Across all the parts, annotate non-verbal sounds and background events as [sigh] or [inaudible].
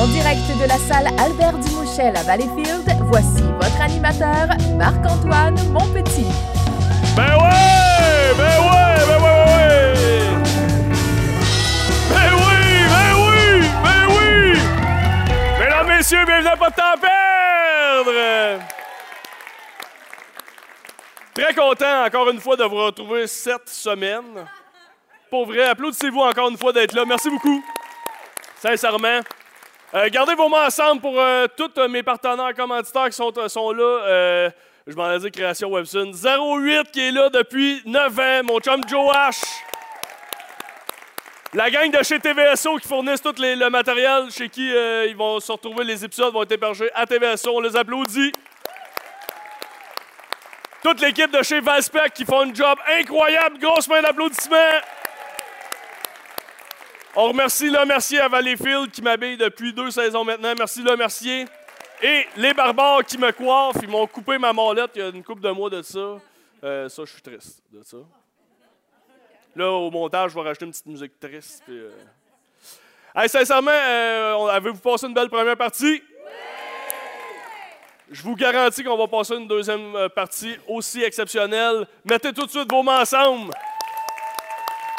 En direct de la salle Albert Dumouchel à Valleyfield, voici votre animateur, Marc-Antoine Monpetit. Ben! Ben ouais! Ben ouais, ben ouais! Ben oui! Ben oui! Ben oui! Mesdames, messieurs, bienvenue à Pas de temps à perdre! Très content, encore une fois, de vous retrouver cette semaine. Pour vrai, applaudissez-vous encore une fois d'être là. Merci beaucoup. Sincèrement. Euh, gardez vos mains ensemble pour euh, tous euh, mes partenaires commanditaires qui sont, sont là. Je m'en ai dit Création Webson. 08 qui est là depuis 9 ans. Mon chum Joe H. La gang de chez TVSO qui fournissent tout le matériel, chez qui ils vont se retrouver, les épisodes vont être hébergés à TVSO. On les applaudit. Toute l'équipe de chez Valspec qui font un job incroyable. Grosse main d'applaudissements. On remercie Le Mercier à Valleyfield qui m'habille depuis deux saisons maintenant. Merci Le Mercier. Et les barbares qui me coiffent, ils m'ont coupé ma molette il y a une couple de mois de ça. Euh, ça, je suis triste de ça. Là, au montage, je vais rajouter une petite musique triste. puis, euh. Sincèrement, euh, avez-vous passé une belle première partie? Je vous garantis qu'on va passer une deuxième partie aussi exceptionnelle. Mettez tout de suite vos mains ensemble.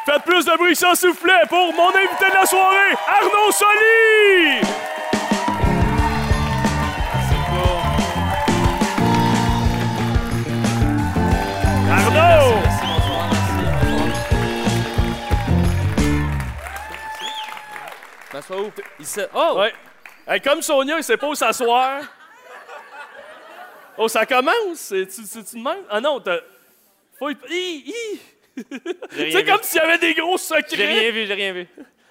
Faites plus de bruit que ça, s'il vous plaît, pour mon invité de la soirée, Arnaud Soli! Arnaud! Merci, bonsoir, merci. Où? Ici. Oh! Ouais. Hey, comme Sonia, il sait pas où s'asseoir. Oh, ça commence? Tu, tu, tu? Ah non, t'as. Faut y- Hi, hi. C'est comme s'il y avait des gros secrets. J'ai rien vu, j'ai rien vu.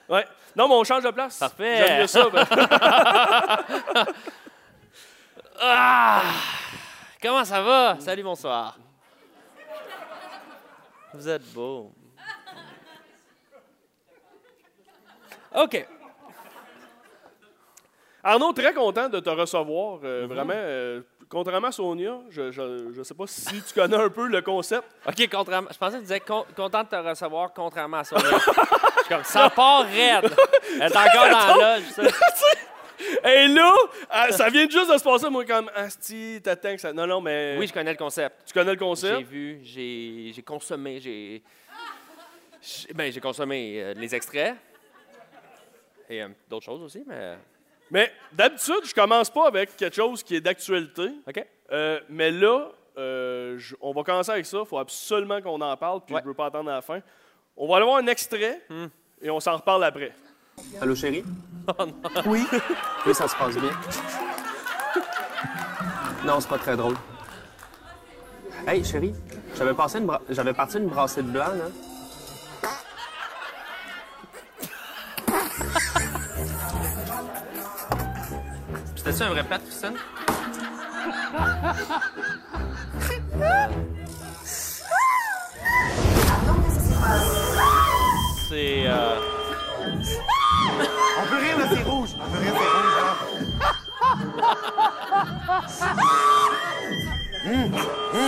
Ouais. Non, mais on change de place. Parfait. J'aime mieux ça. ben. [laughs] Ah! Comment ça va? Salut, bonsoir. Vous êtes beau. OK. Arnaud, très content de te recevoir. Euh, Vraiment, euh, contrairement à Sonia, je, je, je sais pas si tu connais un peu le concept. OK, contrairement. Je pensais que tu disais con- content de te recevoir, contrairement à ça. Je suis comme, ça part raide. Elle est encore dans la loge. [laughs] Et là, ça vient juste de se passer, moi, comme Asti, t'attends que ça. Non, non, mais. Oui, je connais le concept. Tu connais le J'ai concept? vu, j'ai j'ai consommé, j'ai. j'ai- Ben, j'ai consommé euh, les extraits. Et d'autres choses aussi, mais. Mais d'habitude, je commence pas avec quelque chose qui est d'actualité. OK. Euh, mais là, euh, je- on va commencer avec ça. Il faut absolument qu'on en parle, puis Ouais. je veux pas attendre à la fin. On va aller voir un extrait, et on s'en reparle après. Allô, chérie? Oui? Oui, ça se passe bien. Non, c'est pas très drôle. Hey, chérie, j'avais passé une bra- j'avais parti une brassée de blanc, là. C'était-tu un vrai plat, Christine? C'est. euh, On peut rire, là, c'est rouge. On peut rire, c'est rouge, là.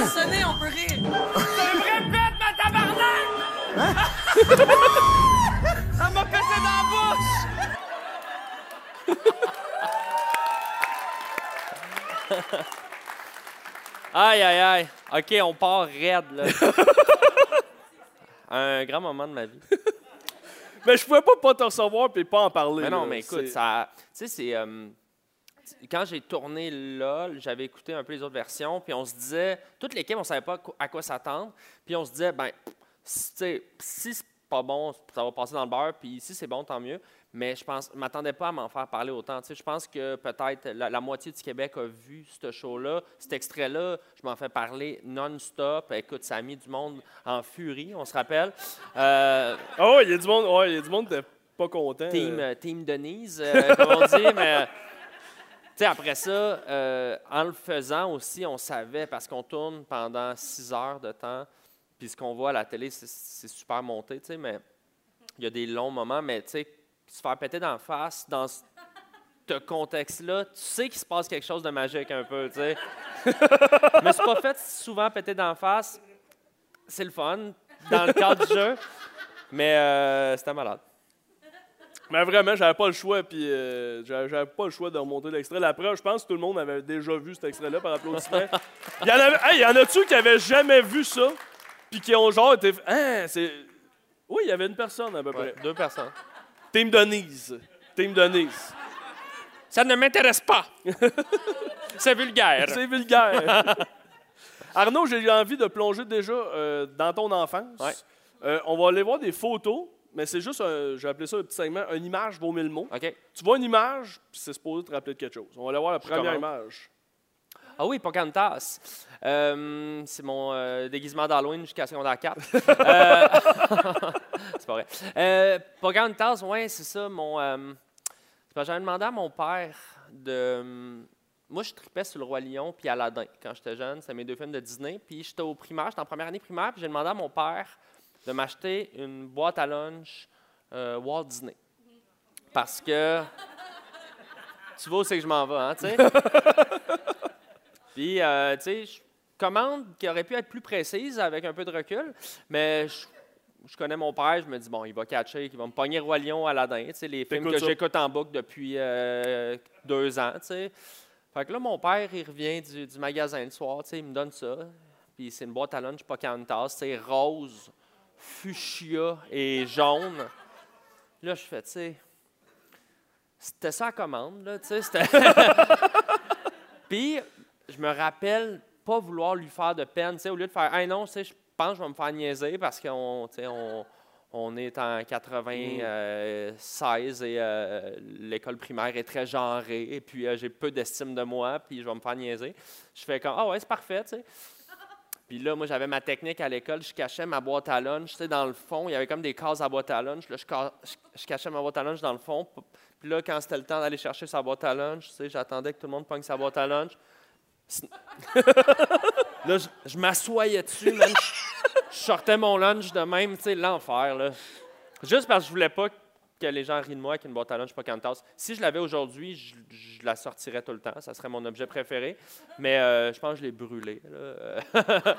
Sonner, on peut rire. Elle m'a pété dans la bouche! [laughs] Aïe, aïe, aïe. OK, on part raide, là. [laughs] un grand moment de ma vie. [laughs] Mais je pouvais pas pas te recevoir puis pas en parler. Mais non, là. mais écoute, ça. Tu sais, c'est. euh, quand j'ai tourné LOL, j'avais écouté un peu les autres versions, puis on se disait, toute l'équipe, on savait pas à quoi s'attendre, puis on se disait, ben, si c'est pas bon, ça va passer dans le beurre, puis si c'est bon, tant mieux. Mais je pense, m'attendais pas à m'en faire parler autant. Tu sais, je pense que peut-être la, la moitié du Québec a vu ce show-là, cet extrait-là. Je m'en fais parler non-stop. Écoute, ça a mis du monde en furie, on se rappelle. Euh, ouais, il y a du monde, ouais, il y a du monde pas content. team, euh. team Denise, euh, comme on dit, mais tu sais, après ça, euh, en le faisant aussi, on savait, parce qu'on tourne pendant six heures de temps, puis ce qu'on voit à la télé, c'est- c'est super monté, tu sais, mais il y a des longs moments, mais tu sais, se faire péter d'en face dans ce contexte-là, tu sais qu'il se passe quelque chose de magique un peu, tu sais. [laughs] mais c'est pas fait souvent péter d'en face. C'est le fun, dans le cadre du jeu, mais euh, c'était malade. Mais vraiment, j'avais pas le choix, puis euh, j'avais pas le choix de remonter l'extrait. La preuve, je pense que tout le monde avait déjà vu cet extrait-là par applaudissement. Il y en avait, hey, il y en a-tu qui avaient jamais vu ça, puis qui ont genre été. Hein, c'est. Oui, il y avait une personne à peu près. Ouais, deux personnes. Team Denise. Team Denise. Ça ne m'intéresse pas. [laughs] C'est vulgaire. C'est vulgaire. Arnaud, j'ai envie de plonger déjà euh, dans ton enfance. Ouais. Euh, on va aller voir des photos, mais c'est juste, j'ai appelé ça un petit segment, une image vaut mille mots. OK. Tu vois une image, puis c'est supposé te rappeler de quelque chose. On va aller voir la première commence. image. Ah oui, Pocahontas. Euh, c'est mon euh, déguisement d'Halloween jusqu'à secondaire 4. [laughs] Euh, [laughs] c'est pas vrai. Euh, Pocahontas, oui, c'est ça. Mon, euh, j'avais demandé à mon père de. Moi, je tripais sur le Roi Lion puis Aladdin quand j'étais jeune. C'était mes deux films de Disney. Puis j'étais au primaire, j'étais en première année primaire, puis j'ai demandé à mon père de m'acheter une boîte à lunch euh, Walt Disney. Parce que. Tu vois où c'est que je m'en vais, hein, tu sais? [laughs] Puis, euh, tu sais, commande qui aurait pu être plus précise avec un peu de recul, mais je, je connais mon père, je me dis, bon, il va catcher, il va me pogner Roi Lion, Aladdin, tu sais, les films que j'écoute en boucle depuis euh, deux ans, tu sais. Fait que là, mon père, il revient du, du magasin le soir, tu sais, il me donne ça. Puis c'est une boîte à lunch Pocahontas, c'est rose, fuchsia et jaune. Là, je fais, tu sais, c'était ça la commande, là, tu sais, c'était... [laughs] Puis, je me rappelle pas vouloir lui faire de peine, au lieu de faire, hey non, je pense que je vais me faire niaiser parce qu'on, on, on est en 96 et euh, l'école primaire est très genrée, et puis euh, j'ai peu d'estime de moi, puis je vais me faire niaiser. Je fais comme, ah ouais, c'est parfait, tu sais. Puis là, moi, j'avais ma technique à l'école. Je cachais ma boîte à lunch. Tu sais, dans le fond, il y avait comme des cases à boîte à lunch. Là, je- je cachais ma boîte à lunch dans le fond. Puis là, quand c'était le temps d'aller chercher sa boîte à lunch, tu sais, j'attendais que tout le monde pogne sa boîte à lunch. [laughs] Là, je, je m'assoyais dessus, man. Je, je sortais mon lunch de même, tu sais, l'enfer, là. Juste parce que je voulais pas que les gens rient de moi avec une boîte à lunch Pocahontas. Si je l'avais aujourd'hui, je, je la sortirais tout le temps. Ça serait mon objet préféré. Mais euh, je pense que je l'ai brûlé. là.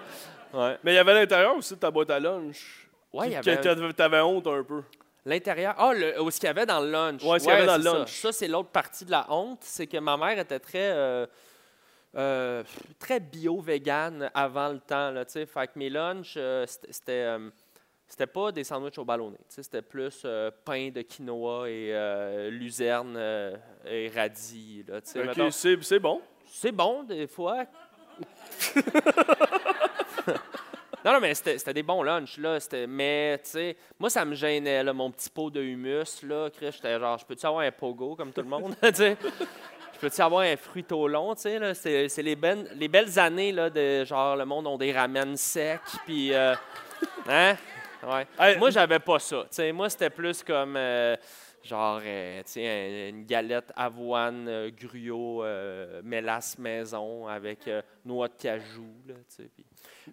[laughs] ouais. Mais il y avait l'intérieur aussi de ta boîte à lunch. Ouais, il y avait t'avais- honte un peu. l'intérieur. Ah, où ce qu'il y avait dans le lunch. Ouais, ce qu'il y avait dans le c'est ça. lunch. Ça, c'est l'autre partie de la honte. C'est que ma mère était très. euh, euh, très bio-vegan avant le temps. Là, fait que mes lunchs, euh, c'était- c'était. euh, pas des sandwichs au sais, C'était plus euh, pain de quinoa et luzerne et radis. Là, tu sais, mettons. Ok, c'est bon. C'est bon, des fois. [laughs] non, non, mais c'était des bons lunchs, là. C'était- Mais, tu sais, moi, ça me gênait, là, mon petit pot de humus, là. Chris, J'étais genre, je peux-tu avoir un pogo, comme tout le monde, [laughs] tu sais? Je peux-tu avoir un fruit au long, tu sais? C'est c'est les, ben- les belles années, là, de genre, le monde ont des ramen secs, puis... euh, hein? Ouais. Hey, moi, j'avais pas ça. Tu sais, moi, c'était plus comme... euh, Genre, euh, tu sais, un- une galette avoine, euh, gruau, mélasse maison avec noix de cajou, là, tu sais.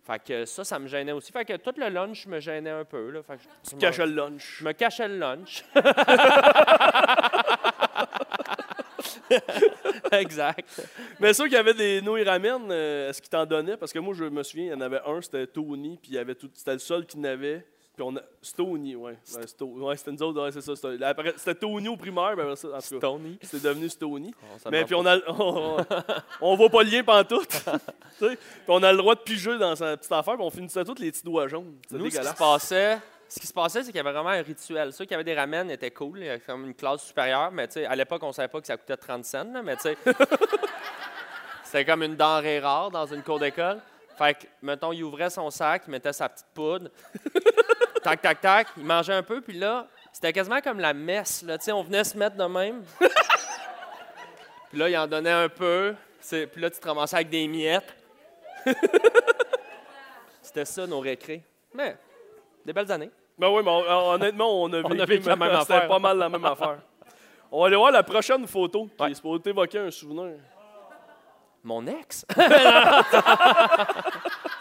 Fait que ça, ça me gênait aussi. Fait que tout le lunch me gênait un peu, là. Fait que je, Tu te cachais le lunch. je me cachais le lunch. [laughs] [laughs] exact. Mais ceux qui avaient des nouilles ramen, euh, est-ce qu'ils t'en donnaient? Parce que moi, je me souviens, il y en avait un, c'était Tony, puis il y avait tout, c'était le seul qui n'avait. Puis on a. C'est Tony, ouais. C'était nous autres, ouais, c'est ça. C'était, c'était Tony au primaire, ben ça, en tout cas, c'était devenu Stony. Oh, Mais puis on a, on, on voit pas le lien pantoute. [laughs] tu sais. Puis on a le droit de piger dans sa petite affaire, puis on finissait tous les petits doigts jaunes. C'est Nous, ce qui se dégueulasse. passait, ce qui se passait, c'est qu'il y avait vraiment un rituel. Ceux qui avaient des ramen étaient cool, il y avait comme une classe supérieure, mais à l'époque, on savait pas que ça coûtait 30 cents, là, mais tu sais, [laughs] c'était comme une denrée rare dans une cour d'école. Fait que, mettons, il ouvrait son sac, il mettait sa petite poudre, [laughs] tac, tac, tac, il mangeait un peu, puis là, c'était quasiment comme la messe, là, on venait se mettre de même. [laughs] puis là, il en donnait un peu, puis là, tu te ramassais avec des miettes. C'était ça, nos récrés. Mais, des belles années. Ben oui, mais on- honnêtement, on a vécu, la même c'était affaire. pas mal la même affaire. On va aller voir la prochaine photo qui Ouais. est supposée évoquer un souvenir. Mon ex? [laughs]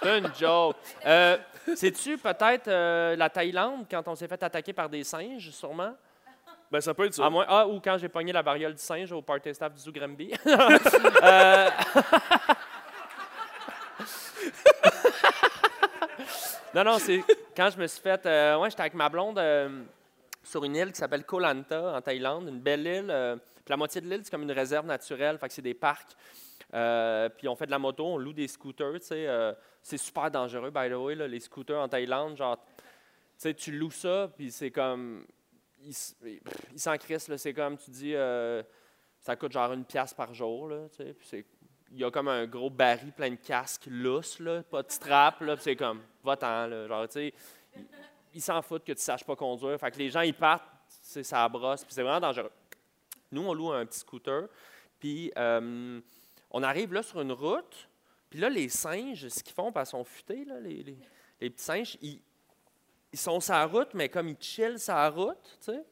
C'est une joke. Euh, Sais-tu peut-être euh, la Thaïlande, quand on s'est fait attaquer par des singes, sûrement? Ben ça peut être ça. À moins, ah, ou quand j'ai pogné la variole du singe au party staff du Zoo Granby. [laughs] Euh, non, non, c'est quand je me suis fait... euh, ouais, j'étais avec ma blonde euh, sur une île qui s'appelle Koh Lanta, en Thaïlande, une belle île. euh, puis la moitié de l'île, c'est comme une réserve naturelle, fait que c'est des parcs. Euh, puis on fait de la moto, on loue des scooters, tu sais. c'est super dangereux, by the way, là, les scooters en Thaïlande. Genre, tu sais, tu loues ça, puis c'est comme. Ils ils s'en crissent. C'est comme, tu dis, ça coûte genre une pièce par jour, là, tu sais. Puis c'est. Il y a comme un gros baril plein de casques lousses, là, pas de strap, là, c'est comme, va-t'en, là. Genre, tu sais, ils- s'en foutent que tu saches pas conduire. Fait que les gens, ils partent, c'est ça brosse, puis c'est vraiment dangereux. Nous, on loue un petit scooter, puis euh, on arrive là sur une route, puis là, les singes, ce qu'ils font, parce qu'ils sont futés, là, les, les- les petits singes, ils, ils sont sur la route, mais comme ils chillent sur la route, tu sais,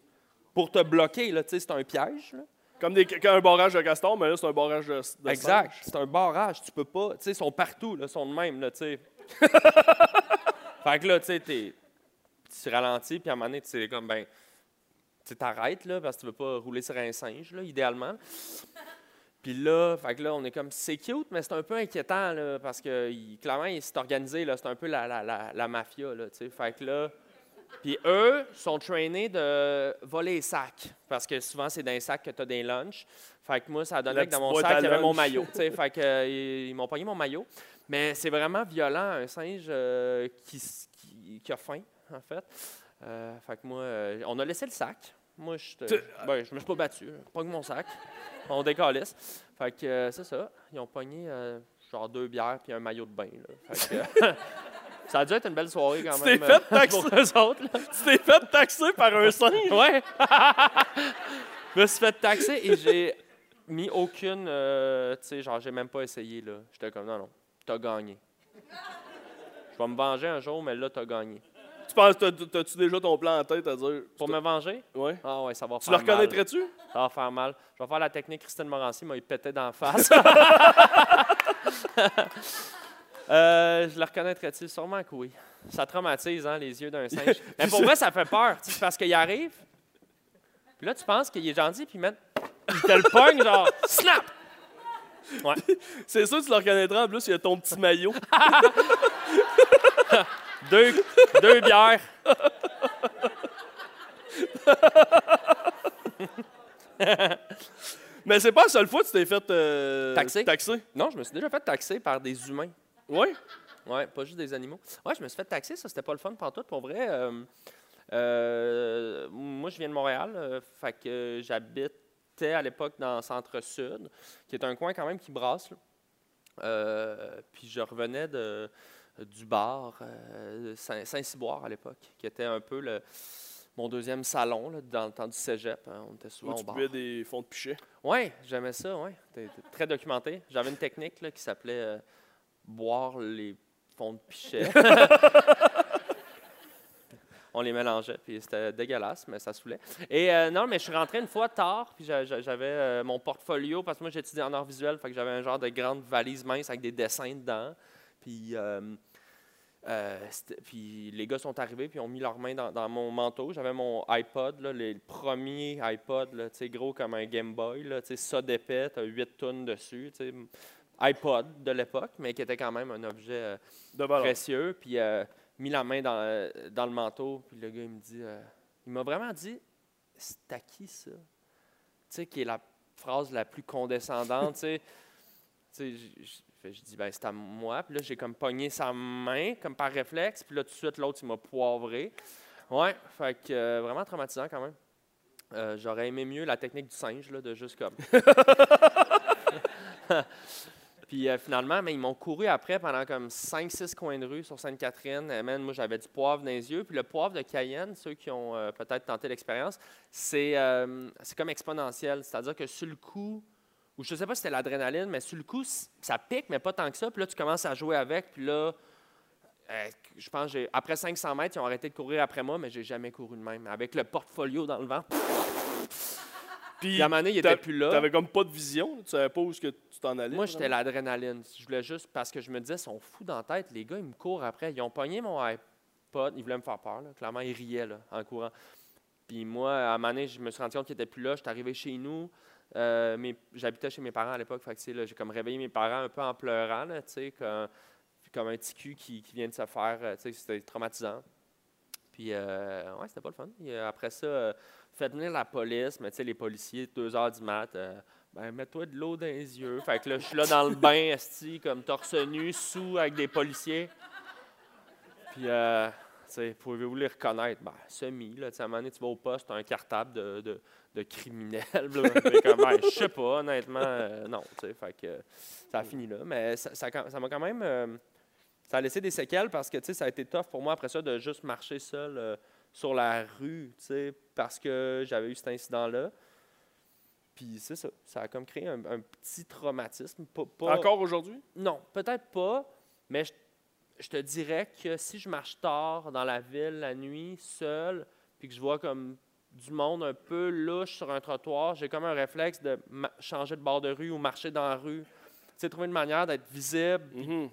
pour te bloquer, là, tu sais, c'est un piège, là. Comme des, un barrage de castor, mais là, c'est un barrage de, de Exact. C'est un barrage. Tu peux pas. Tu sais, ils sont partout, là, ils sont de même, là, tu sais. [laughs] fait que là, tu sais, t'es- tu ralentis, puis à un moment donné, tu sais, comme, ben, tu t'arrêtes, là, parce que tu veux pas rouler sur un singe, là, idéalement. Puis là, fait que là, on est comme, c'est cute, mais c'est un peu inquiétant, là, parce que il- clairement, il s'est organisé, là, c'est un peu la, la, la, la mafia, là, tu sais. Fait que là, puis eux sont trainés de voler les sacs, parce que souvent, c'est dans les sacs que tu as des lunchs. Fait que moi, ça a donné La que dans mon sac, il y avait mon maillot. [laughs] fait que, euh, ils, ils m'ont pogné mon maillot. Mais c'est vraiment violent, un singe euh, qui, s- qui, qui a faim, en fait. Euh, fait que moi, euh, on a laissé le sac. Moi, je ben, je me suis pas battu. Pogne mon sac. On décalisse. Fait que c'est ça. Ils ont pogné genre deux bières puis un maillot de bain. là. Fait que, [laughs] ça a dû être une belle soirée quand Tu même. t'es fait euh, taxer. eux autres. là. Tu t'es fait taxer par un singe. [laughs] Ouais. je me suis fait taxer et j'ai mis aucune. euh, tu sais, genre, j'ai même pas essayé, là. J'étais comme, non, non, t'as gagné. Je vais me venger un jour, mais là, t'as gagné. Tu penses, t'as- t'as-tu déjà ton plan en tête à dire? Pour me venger? Ouais. Ah ouais, ça va Tu faire le mal. reconnaîtrais-tu? Ça va faire mal. Je vais faire la technique Christine Morancy, m'a pété d'en face. [laughs] [laughs] Euh, je le reconnaîtrais-tu? Sûrement que oui. Ça traumatise, hein, les yeux d'un singe. [laughs] Mais pour vrai, ça fait peur, tu sais, parce qu'il arrive, puis là, tu penses qu'il est gentil, puis il te le pogne, genre, [laughs] snap! Ouais. C'est sûr que tu le reconnaîtras. En plus, il y a ton petit maillot. [laughs] Deux, deux bières. Mais c'est pas la seule fois que tu t'es fait euh, Taxer? taxer. Non, je me suis déjà fait taxer par des humains. Ouais. Ouais, pas juste des animaux. Ouais, je me suis fait taxer, ça, c'était pas le fun tout. Pour vrai, euh, euh, moi, je viens de Montréal, euh, fait que j'habitais à l'époque dans le centre-sud, qui est un coin quand même qui brasse. là. Euh, puis je revenais de, du bar euh, Saint- Saint-Cyboire à l'époque, qui était un peu le, mon deuxième salon là, dans le temps du cégep. hein. On était Où souvent tu au bar. buvais des fonds de pichet. Oui, j'aimais ça, oui. Très documenté. J'avais une technique là, qui s'appelait euh, boire les fonds de pichet. [laughs] On les mélangeait, puis c'était dégueulasse, mais ça saoulait. Et euh, non, mais je suis rentré une fois tard, puis j'a- j'a- j'avais euh, mon portfolio, parce que moi j'étudiais en art visuel, fait que j'avais un genre de grande valise mince avec des dessins dedans. Puis, euh, puis les gars sont arrivés, puis ont mis leurs mains dans, dans mon manteau. J'avais mon iPod, là, les premiers iPod, là, tu sais, gros comme un Game Boy, là, tu sais, ça d'épais, tu as 8 tonnes dessus. tu sais. iPod de l'époque, mais qui était quand même un objet euh, De précieux. Puis euh, mis la main dans, dans le manteau, puis le gars, il me dit, euh, il m'a vraiment dit, c'est à qui ça? Tu sais, qui est la phrase la plus condescendante, tu sais. [laughs] Je dis, ben, c'est à moi. Puis là, j'ai comme pogné sa main, comme par réflexe. Puis là, tout de suite, l'autre, il m'a poivré. Ouais, fait que vraiment traumatisant quand même. Euh, J'aurais aimé mieux la technique du singe, là, de juste comme. [laughs] [laughs] Puis euh, finalement, ils m'ont couru après pendant comme 5-6 coins de rue sur Sainte-Catherine. Euh, man, moi, j'avais du poivre dans les yeux. Puis le poivre de Cayenne, ceux qui ont euh, peut-être tenté l'expérience, c'est comme exponentiel. C'est-à-dire que sur le coup, ou je ne sais pas si c'était l'adrénaline, mais sur le coup, ça pique, mais pas tant que ça. Puis là, tu commences à jouer avec. Puis là, je pense, après 500 mètres, ils ont arrêté de courir après moi, mais j'ai jamais couru de même. Avec le portfolio dans le vent. Puis à un moment donné, il t'a- était plus là. T'avais comme pas de vision. Tu savais pas où que tu t'en allais. Moi, j'étais l'adrénaline. Je voulais juste, parce que je me disais, ils sont fous dans la tête. Les gars, ils me courent après. Ils ont pogné mon iPod. Ils voulaient me faire peur. là. Clairement, ils riaient là, en courant. Puis moi, à un moment donné, je me suis rendu compte qu'ils n'étaient plus là. J'étais arrivé chez nous. Euh, J'habitais chez mes parents à l'époque. Fait que, j'ai comme réveillé mes parents un peu en pleurant, là, tu sais, comme, comme un petit cul qui, qui vient de se faire. euh, C'était traumatisant. Puis, euh, ouais, c'était pas le fun. Et, euh, après ça, euh, fait venir la police, mais tu sais, les policiers, 2 heures du mat, euh, ben, mets-toi de l'eau dans les yeux. Fait que là, je suis là dans le bain, [laughs] esti, comme torse nu, sous, avec des policiers. Puis, euh, tu sais, pouvez-vous les reconnaître? Ben, semi, là, à un moment donné, tu vas au poste, t'as un cartable de, de, de criminel. ben, [laughs] je sais pas, honnêtement, euh, non, tu sais, fait que euh, ça a fini là. Mais ça ça ça m'a quand même... euh, ça a laissé des séquelles parce que, tu sais, ça a été tough pour moi après ça de juste marcher seul sur la rue, tu sais, parce que j'avais eu cet incident-là. Puis c'est ça, ça a comme créé un, un petit traumatisme. Pas, pas- Encore aujourd'hui? Non, peut-être pas, mais je, je te dirais que si je marche tard dans la ville la nuit, seul, puis que je vois comme du monde un peu louche sur un trottoir, j'ai comme un réflexe de changer de bord de rue ou marcher dans la rue. Tu sais, trouver une manière d'être visible. Mhm.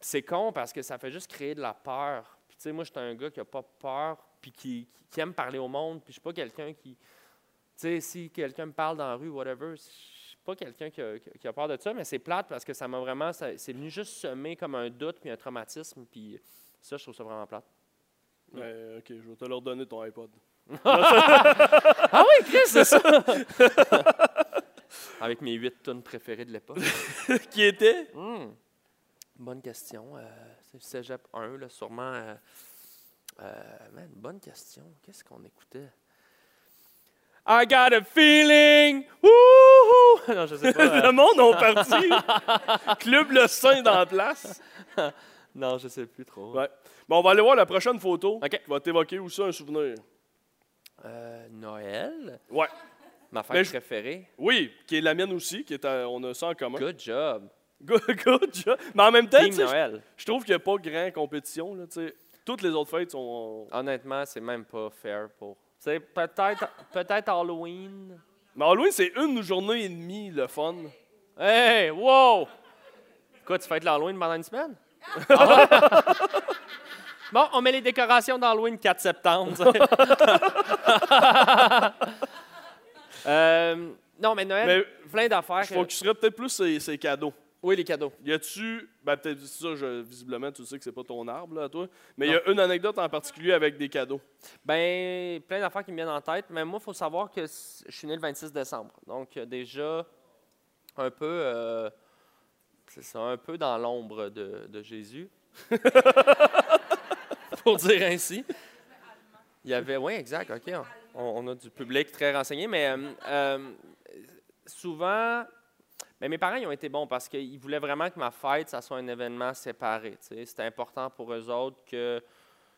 c'est con parce que ça fait juste créer de la peur. Puis tu sais, moi, je suis un gars qui n'a pas peur, puis qui, qui- qui aime parler au monde, puis je suis pas quelqu'un qui... Tu sais, si quelqu'un me parle dans la rue, whatever, je suis pas quelqu'un qui a, qui peur de ça, mais c'est plate parce que ça m'a vraiment... C'est venu juste semer comme un doute puis un traumatisme, puis ça, je trouve ça vraiment plate. Ben, ok, je vais te leur donner ton iPod. [laughs] Ah oui, Chris, c'est ça! [laughs] Avec mes huit tonnes préférées de l'époque. [laughs] Qui était? Hmm. Bonne question. Euh, c'est le Cégep 1, là, sûrement. euh, euh, man, bonne question. Qu'est-ce qu'on écoutait? I got a feeling! Wouhou! [laughs] Non, je sais [laughs] pas. Le euh, monde ont parti. [laughs] Club Le Saint dans la place. non, je sais plus trop. Ouais. Bon, on va aller voir la prochaine photo. OK. Qui va t'évoquer aussi un souvenir. Euh, Noël? Ouais. Ma fête je- préférée? Oui, qui est la mienne aussi, qui est à- on a ça en commun. Good job. Good, good job. Mais en même temps, je je trouve qu'il n'y a pas grand compétition. Là, tu sais. Toutes les autres fêtes sont. Honnêtement, c'est même pas fair pour. Sais, peut-être peut-être Halloween. Mais Halloween, c'est une journée et demie le fun. Hey, wow! Quoi, tu fêtes l'Halloween pendant une semaine? [laughs] bon, on met les décorations d'Halloween 4 septembre. [laughs] Euh, non, mais Noël, Mais plein d'affaires. je que- focuserais peut-être plus sur ces cadeaux. Oui, les cadeaux. Y a-tu. Ben, peut-être ça, je- visiblement, tu sais que c'est pas ton arbre, là, toi. Mais il y a une anecdote en particulier avec des cadeaux? Ben, plein d'affaires qui me viennent en tête. Mais moi, il faut savoir que c- je suis né le 26 décembre. Donc, euh, déjà, un peu. euh, c'est ça, un peu dans l'ombre de, de Jésus. [laughs] Pour dire ainsi. Il y avait. Oui, exact, OK. On, on a du public très renseigné. Mais euh, euh, souvent. Mais mes parents ils ont été bons parce qu'ils voulaient vraiment que ma fête, ça soit un événement séparé. C'était important pour eux autres que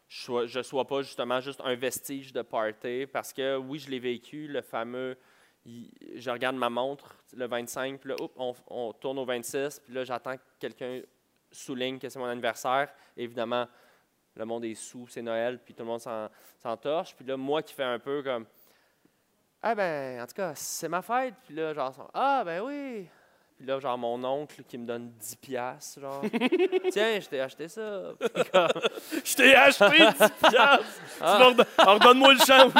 je ne sois pas justement juste un vestige de party parce que oui, je l'ai vécu, le fameux. je regarde ma montre le 25, puis là, hop, on, tourne au 26, puis là, j'attends que quelqu'un souligne que c'est mon anniversaire. Évidemment, le monde est sous, c'est Noël, puis tout le monde s'en- s'entorche. Puis là, moi qui fais un peu comme. Ah ben, en tout cas, c'est ma fête. Puis là, genre, ah ben oui. Puis là, genre, mon oncle qui me donne 10 piastres, genre. [laughs] Tiens, je t'ai acheté ça. Puis [laughs] comme, Je t'ai acheté 10 piastres. [laughs] Ah. Tu leur don- Alors, donne-moi le change.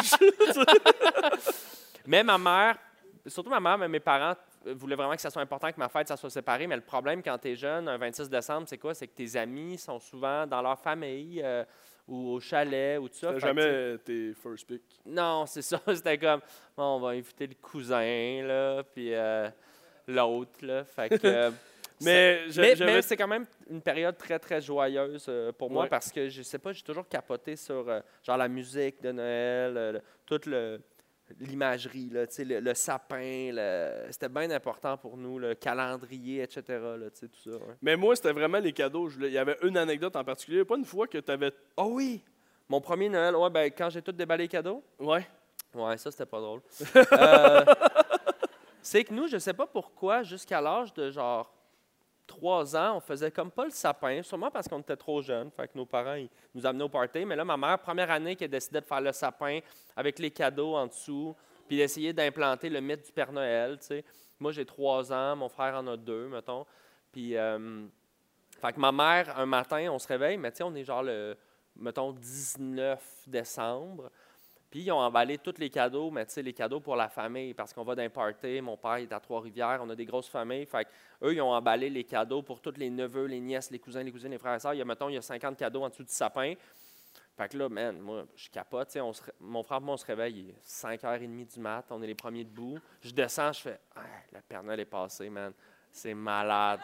Mais ma mère, surtout ma mère, mais mes parents euh, voulaient vraiment que ça soit important que ma fête, ça soit séparé. Mais le problème quand tu es jeune, un 26 décembre, c'est quoi? C'est que tes amis sont souvent dans leur famille euh, ou au chalet ou tout ça. T'as Fait que, tu sais, jamais tes first pick? Non, c'est ça. C'était comme, bon, on va inviter le cousin, là, puis euh, l'autre, là. Fait que... [laughs] euh, Mais c'est quand même une période très, très joyeuse euh, pour moi Ouais. parce que je sais pas, j'ai toujours capoté sur euh, genre la musique de Noël, le- toute l'imagerie, là, tu sais, le, le sapin. le- C'était bien important pour nous, le calendrier, etc. Là, tout ça. Mais moi, c'était vraiment les cadeaux. Il y avait une anecdote en particulier. Pas une fois que tu avais. Oh oui! Mon premier Noël, ouais, ben, quand j'ai tout déballé les cadeaux, Ouais. Ouais, ça, c'était pas drôle. [laughs] Euh, c'est que nous, je sais pas pourquoi, jusqu'à l'âge de genre trois ans, on faisait comme pas le sapin, sûrement parce qu'on était trop jeunes. Fait que nos parents, ils nous amenaient au party. Mais là, ma mère, première année, qui a décidé de faire le sapin avec les cadeaux en dessous, puis d'essayer d'implanter le mythe du Père Noël. Moi, j'ai trois ans, mon frère en a deux, mettons. Puis, euh, fait que ma mère, un matin, on se réveille, mais tu sais, on est genre le, mettons, 19 décembre. Puis ils ont emballé tous les cadeaux, mais tu sais, les cadeaux pour la famille, parce qu'on va d'un party, mon père est à Trois-Rivières, on a des grosses familles. Fait eux, ils ont emballé les cadeaux pour tous les neveux, les nièces, les cousins, les cousines, les frères et sœurs. Il y a, mettons, il y a 50 cadeaux en dessous du sapin. Fait que là, man, moi, je capote. on se mon frère et moi, on se réveille, il est 5h30 du mat, on est les premiers debout. Je descends, je fais Ah, le Père Noël est passé, man. C'est malade.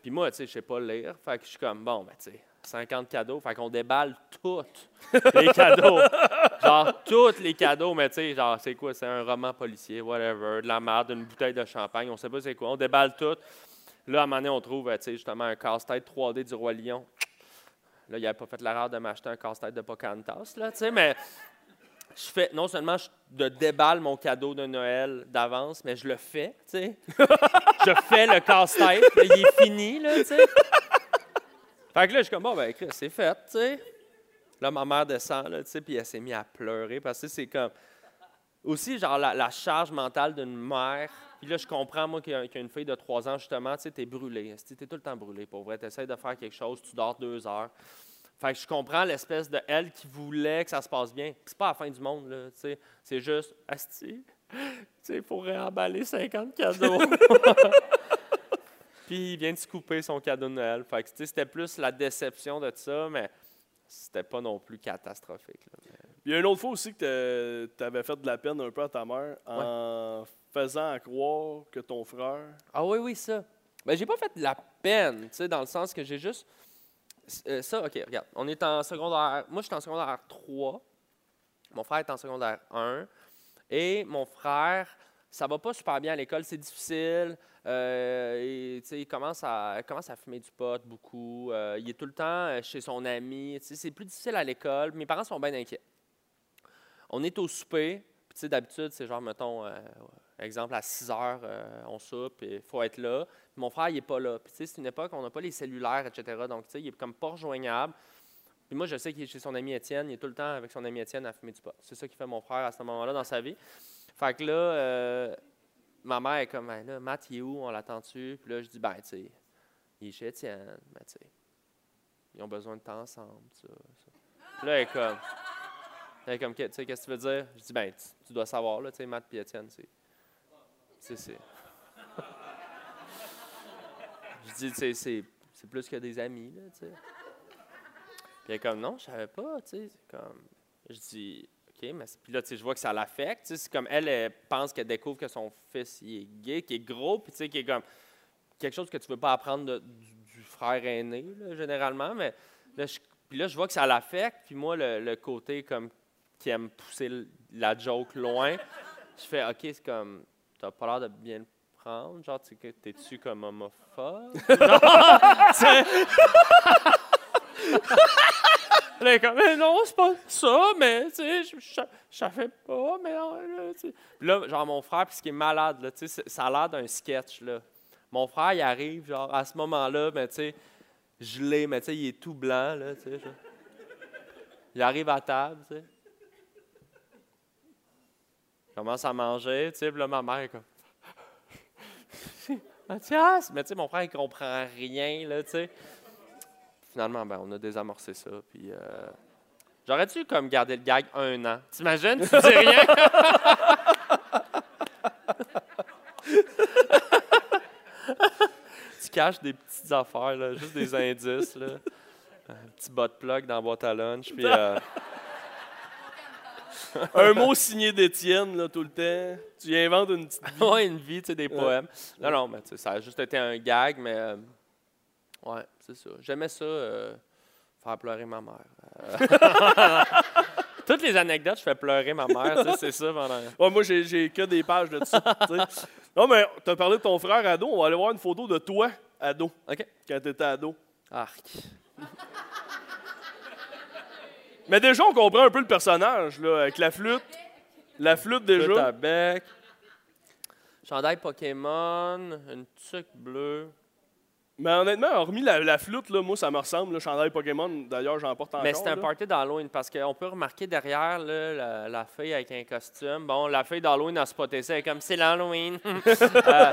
Puis moi, tu sais, je sais pas lire. Fait que je suis comme, bon, ben, tu sais, 50 cadeaux. Fait qu'on déballe tous les cadeaux. [laughs] genre, tous les cadeaux. Mais tu sais, genre, c'est quoi? C'est un roman policier, whatever, de la merde, une bouteille de champagne. On sait pas c'est quoi. On déballe tout. Là, à un moment donné, on trouve, tu sais, justement, un casse-tête 3D du Roi Lion. Là, il n'avait pas fait l'erreur de m'acheter un casse-tête de Pocahontas, là, tu sais, mais je fais, non seulement je déballe mon cadeau de Noël d'avance, mais je le fais, tu sais. [laughs] je fais le casse-tête, il est fini, là, tu sais. Fait que là, je suis comme, bon, ben, c'est fait, tu sais. Là, ma mère descend, là, tu sais, puis elle s'est mise à pleurer parce que c'est comme. Aussi, genre, la, charge mentale d'une mère. Puis là, je comprends, moi, qu'il y, a une fille de 3 ans, justement, tu sais, t'es brûlé. Tu es tout le temps brûlé, pour vrai. Tu essaies de faire quelque chose, tu dors deux heures. Fait que je comprends l'espèce de elle qui voulait que ça se passe bien. C'est pas la fin du monde, là, tu sais. C'est juste, asti, tu sais, il faut réemballer 50 cadeaux. [laughs] Puis il vient de se couper son cadeau de Noël. Fait que, c'était plus la déception de ça, mais c'était pas non plus catastrophique. là. Mais- Il y a une autre fois aussi que tu avais fait de la peine un peu à ta mère en faisant à croire que ton frère. Ah oui, oui, ça. Ben, j'ai pas fait de la peine, tu sais, dans le sens que j'ai juste. Euh, ça, OK, regarde. On est en secondaire. Moi, je suis en secondaire 3. Mon frère est en secondaire 1. Et mon frère, ça va pas super bien à l'école, c'est difficile. Euh, il commence à, commence à fumer du pot beaucoup. Euh, il est tout le temps euh, chez son ami. C'est plus difficile à l'école. Mes parents sont bien inquiets. On est au souper. D'habitude, c'est genre, mettons, exemple, à 6 heures, on soupe et il faut être là. Mon frère, il n'est pas là. C'est une époque où on n'a pas les cellulaires, etc. Donc, il est comme pas rejoignable. Puis moi, je sais qu'il est chez son ami Étienne. Il est tout le temps avec son ami Étienne à fumer du pot. C'est ça qui fait mon frère à ce moment-là dans sa vie. Fait que là, euh, ma mère est comme, Ben là, Matt, il est où? On l'attend-tu? Puis là, je dis, ben, tu sais, il est chez Étienne. Ben, tu sais, ils ont besoin de temps ensemble, ça, ça. Puis là, elle est comme, elle est comme, tu sais, qu'est-ce que tu veux dire? Je dis, ben, tu, dois savoir, là, tu sais, Matt et Étienne, c'est. C'est. c'est- [laughs] Je dis, tu sais, c'est plus que des amis, là, tu sais. Puis elle est comme, non, je savais pas, tu sais. Comme, je dis, OK, mais. Puis là, tu sais, je vois que ça l'affecte. C'est comme elle, elle pense qu'elle découvre que son fils, il est gay, qu'il est gros, puis tu sais, qui est comme quelque chose que tu veux pas apprendre de- du, du frère aîné, là, généralement. Mais là, je, puis là, je vois que ça l'affecte, puis moi, le, le côté comme qui aime pousser la joke loin, je fais, OK, c'est comme, t'as pas l'air de bien le prendre, genre, tu sais, t'es-tu comme homophobe? [laughs] [laughs] elle comme, mais non, c'est pas ça, mais, tu sais, je, savais pas, mais, non, là, tu sais. Puis là, genre, mon frère, puis ce qui est malade, là, tu sais, ça a l'air d'un sketch, là. Mon frère, il arrive, genre, à ce moment-là, mais, tu sais, gelé, mais, tu sais, il est tout blanc, là, tu sais. Il arrive à table, tu sais. Il commence à manger, tu sais, puis là, ma mère est comme, [laughs] Mathias! Mais, tu sais, mon frère, il comprend rien, là, tu sais. Finalement, ben, on a désamorcé ça, puis... euh, J'aurais dû comme garder le gag un an? T'imagines? Tu dis rien? [laughs] tu caches des petites affaires, là, juste des indices. Là. Un petit bot plug dans la boîte à lunch. Puis, euh, [laughs] Un mot signé d'Étienne, là, tout le temps. Tu y inventes une petite. ouais, une vie, tu sais, des poèmes. Non, non, mais ça a juste été un gag, mais. euh, ouais, c'est ça. J'aimais ça, euh, faire pleurer ma mère. Euh, [laughs] Toutes les anecdotes, je fais pleurer ma mère, c'est ça pendant. Ouais, moi, j'ai, que des pages de ça. non, mais tu as parlé de ton frère ado. On va aller voir une photo de toi, ado, OK. quand tu étais ado. Arc. Mais déjà, on comprend un peu le personnage, là, avec la flûte. La flûte, à déjà. bec. Chandail Pokémon, une tuque bleue. Mais honnêtement, hormis la, la flûte, là, moi, ça me ressemble. Le chandail Pokémon, d'ailleurs, j'en porte encore. Mais c'était un là. party d'Halloween parce qu'on peut remarquer derrière là, la, la fille avec un costume. Bon, la fille d'Halloween a spoté ça, elle est comme c'est l'Halloween. [laughs] Euh,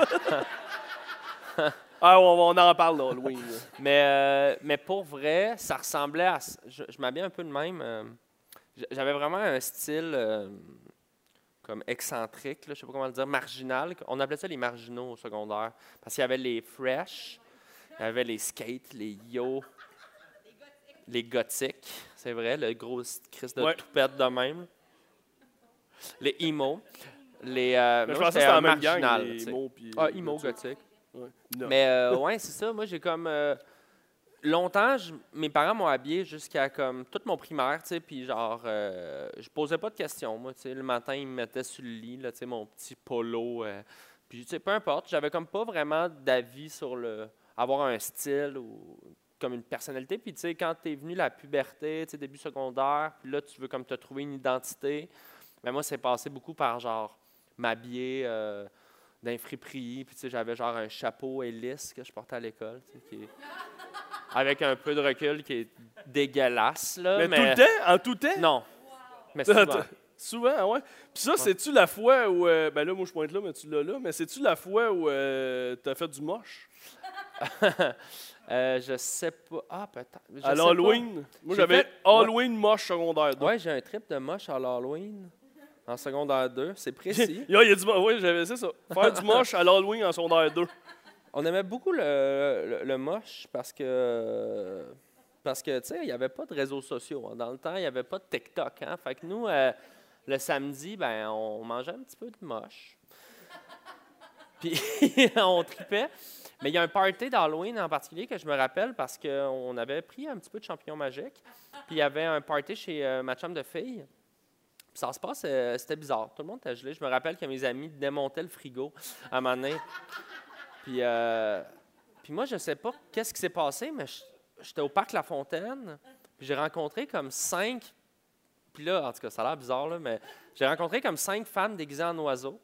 [laughs] Ah, on, on en parle, là, Halloween. mais, euh, mais pour vrai, ça ressemblait à. Je, je m'habillais un peu de même. euh, J'avais vraiment un style euh, comme excentrique, là, je sais pas comment le dire, marginal. On appelait ça les marginaux au secondaire. Parce qu'il y avait les fresh, il y avait les skates, les yo. les gothiques, c'est vrai, le gros Christ de Ouais. toupette de même. Les emo. Les, euh, Mais je pensais que c'était la un même gang, les mots puis Ah, emo gothique. Ouais. Mais euh, ouais, c'est ça. Moi, j'ai comme. euh, longtemps, je- mes parents m'ont habillé jusqu'à comme toute mon primaire, tu sais, puis genre, euh, je posais pas de questions. Moi, tu sais, le matin, ils me mettaient sur le lit, là, tu sais, mon petit polo. euh, puis, tu sais, peu importe, j'avais comme pas vraiment d'avis sur le. Avoir un style ou comme une personnalité. Puis, tu sais, quand t'es venu la puberté, tu sais, début secondaire, puis là, tu veux comme te trouver une identité. Mais moi, c'est passé beaucoup par genre m'habiller. euh, d'un friperie, puis tu sais, j'avais genre un chapeau hélice que je portais à l'école, tu sais, qui est- avec un peu de recul qui est dégueulasse, là. mais, tout le temps? En tout temps? Non. Mais souvent. [laughs] Souvent, ouais. Puis ça, c'est-tu la fois où. euh, ben là, moi, je pointe là, mais tu l'as là. Mais c'est-tu la fois où euh, t'as fait du moche? [laughs] Euh, je sais pas. Ah, peut-être. À l'Halloween? Moi, j'avais fait- Halloween moche secondaire. pas. Ouais, j'ai un trip de moche à l'Halloween. En secondaire 2, c'est [laughs] précis. y a, du Oui, j'avais, ça. Faire du moche à l'Halloween en secondaire 2. On aimait beaucoup le, le- le moche parce que, parce que tu sais, il n'y avait pas de réseaux sociaux. hein. Dans le temps, il n'y avait pas de TikTok. Hein? Fait que nous, euh, le samedi, ben, on mangeait un petit peu de moche. [laughs] Puis on tripait. Mais il y a un party d'Halloween en particulier que je me rappelle parce qu'on avait pris un petit peu de champignons magiques. Puis il y avait un party chez euh, ma chum de fille. Puis ça se passe, euh, c'était bizarre. Tout le monde était gelé. Je me rappelle que mes amis démontaient le frigo à un moment. Puis, euh, puis moi, je sais pas qu'est-ce qui s'est passé, mais j'étais au parc La Fontaine. Puis j'ai rencontré comme cinq. Puis là, en tout cas, ça a l'air bizarre, là, mais j'ai rencontré comme cinq femmes déguisées en oiseaux.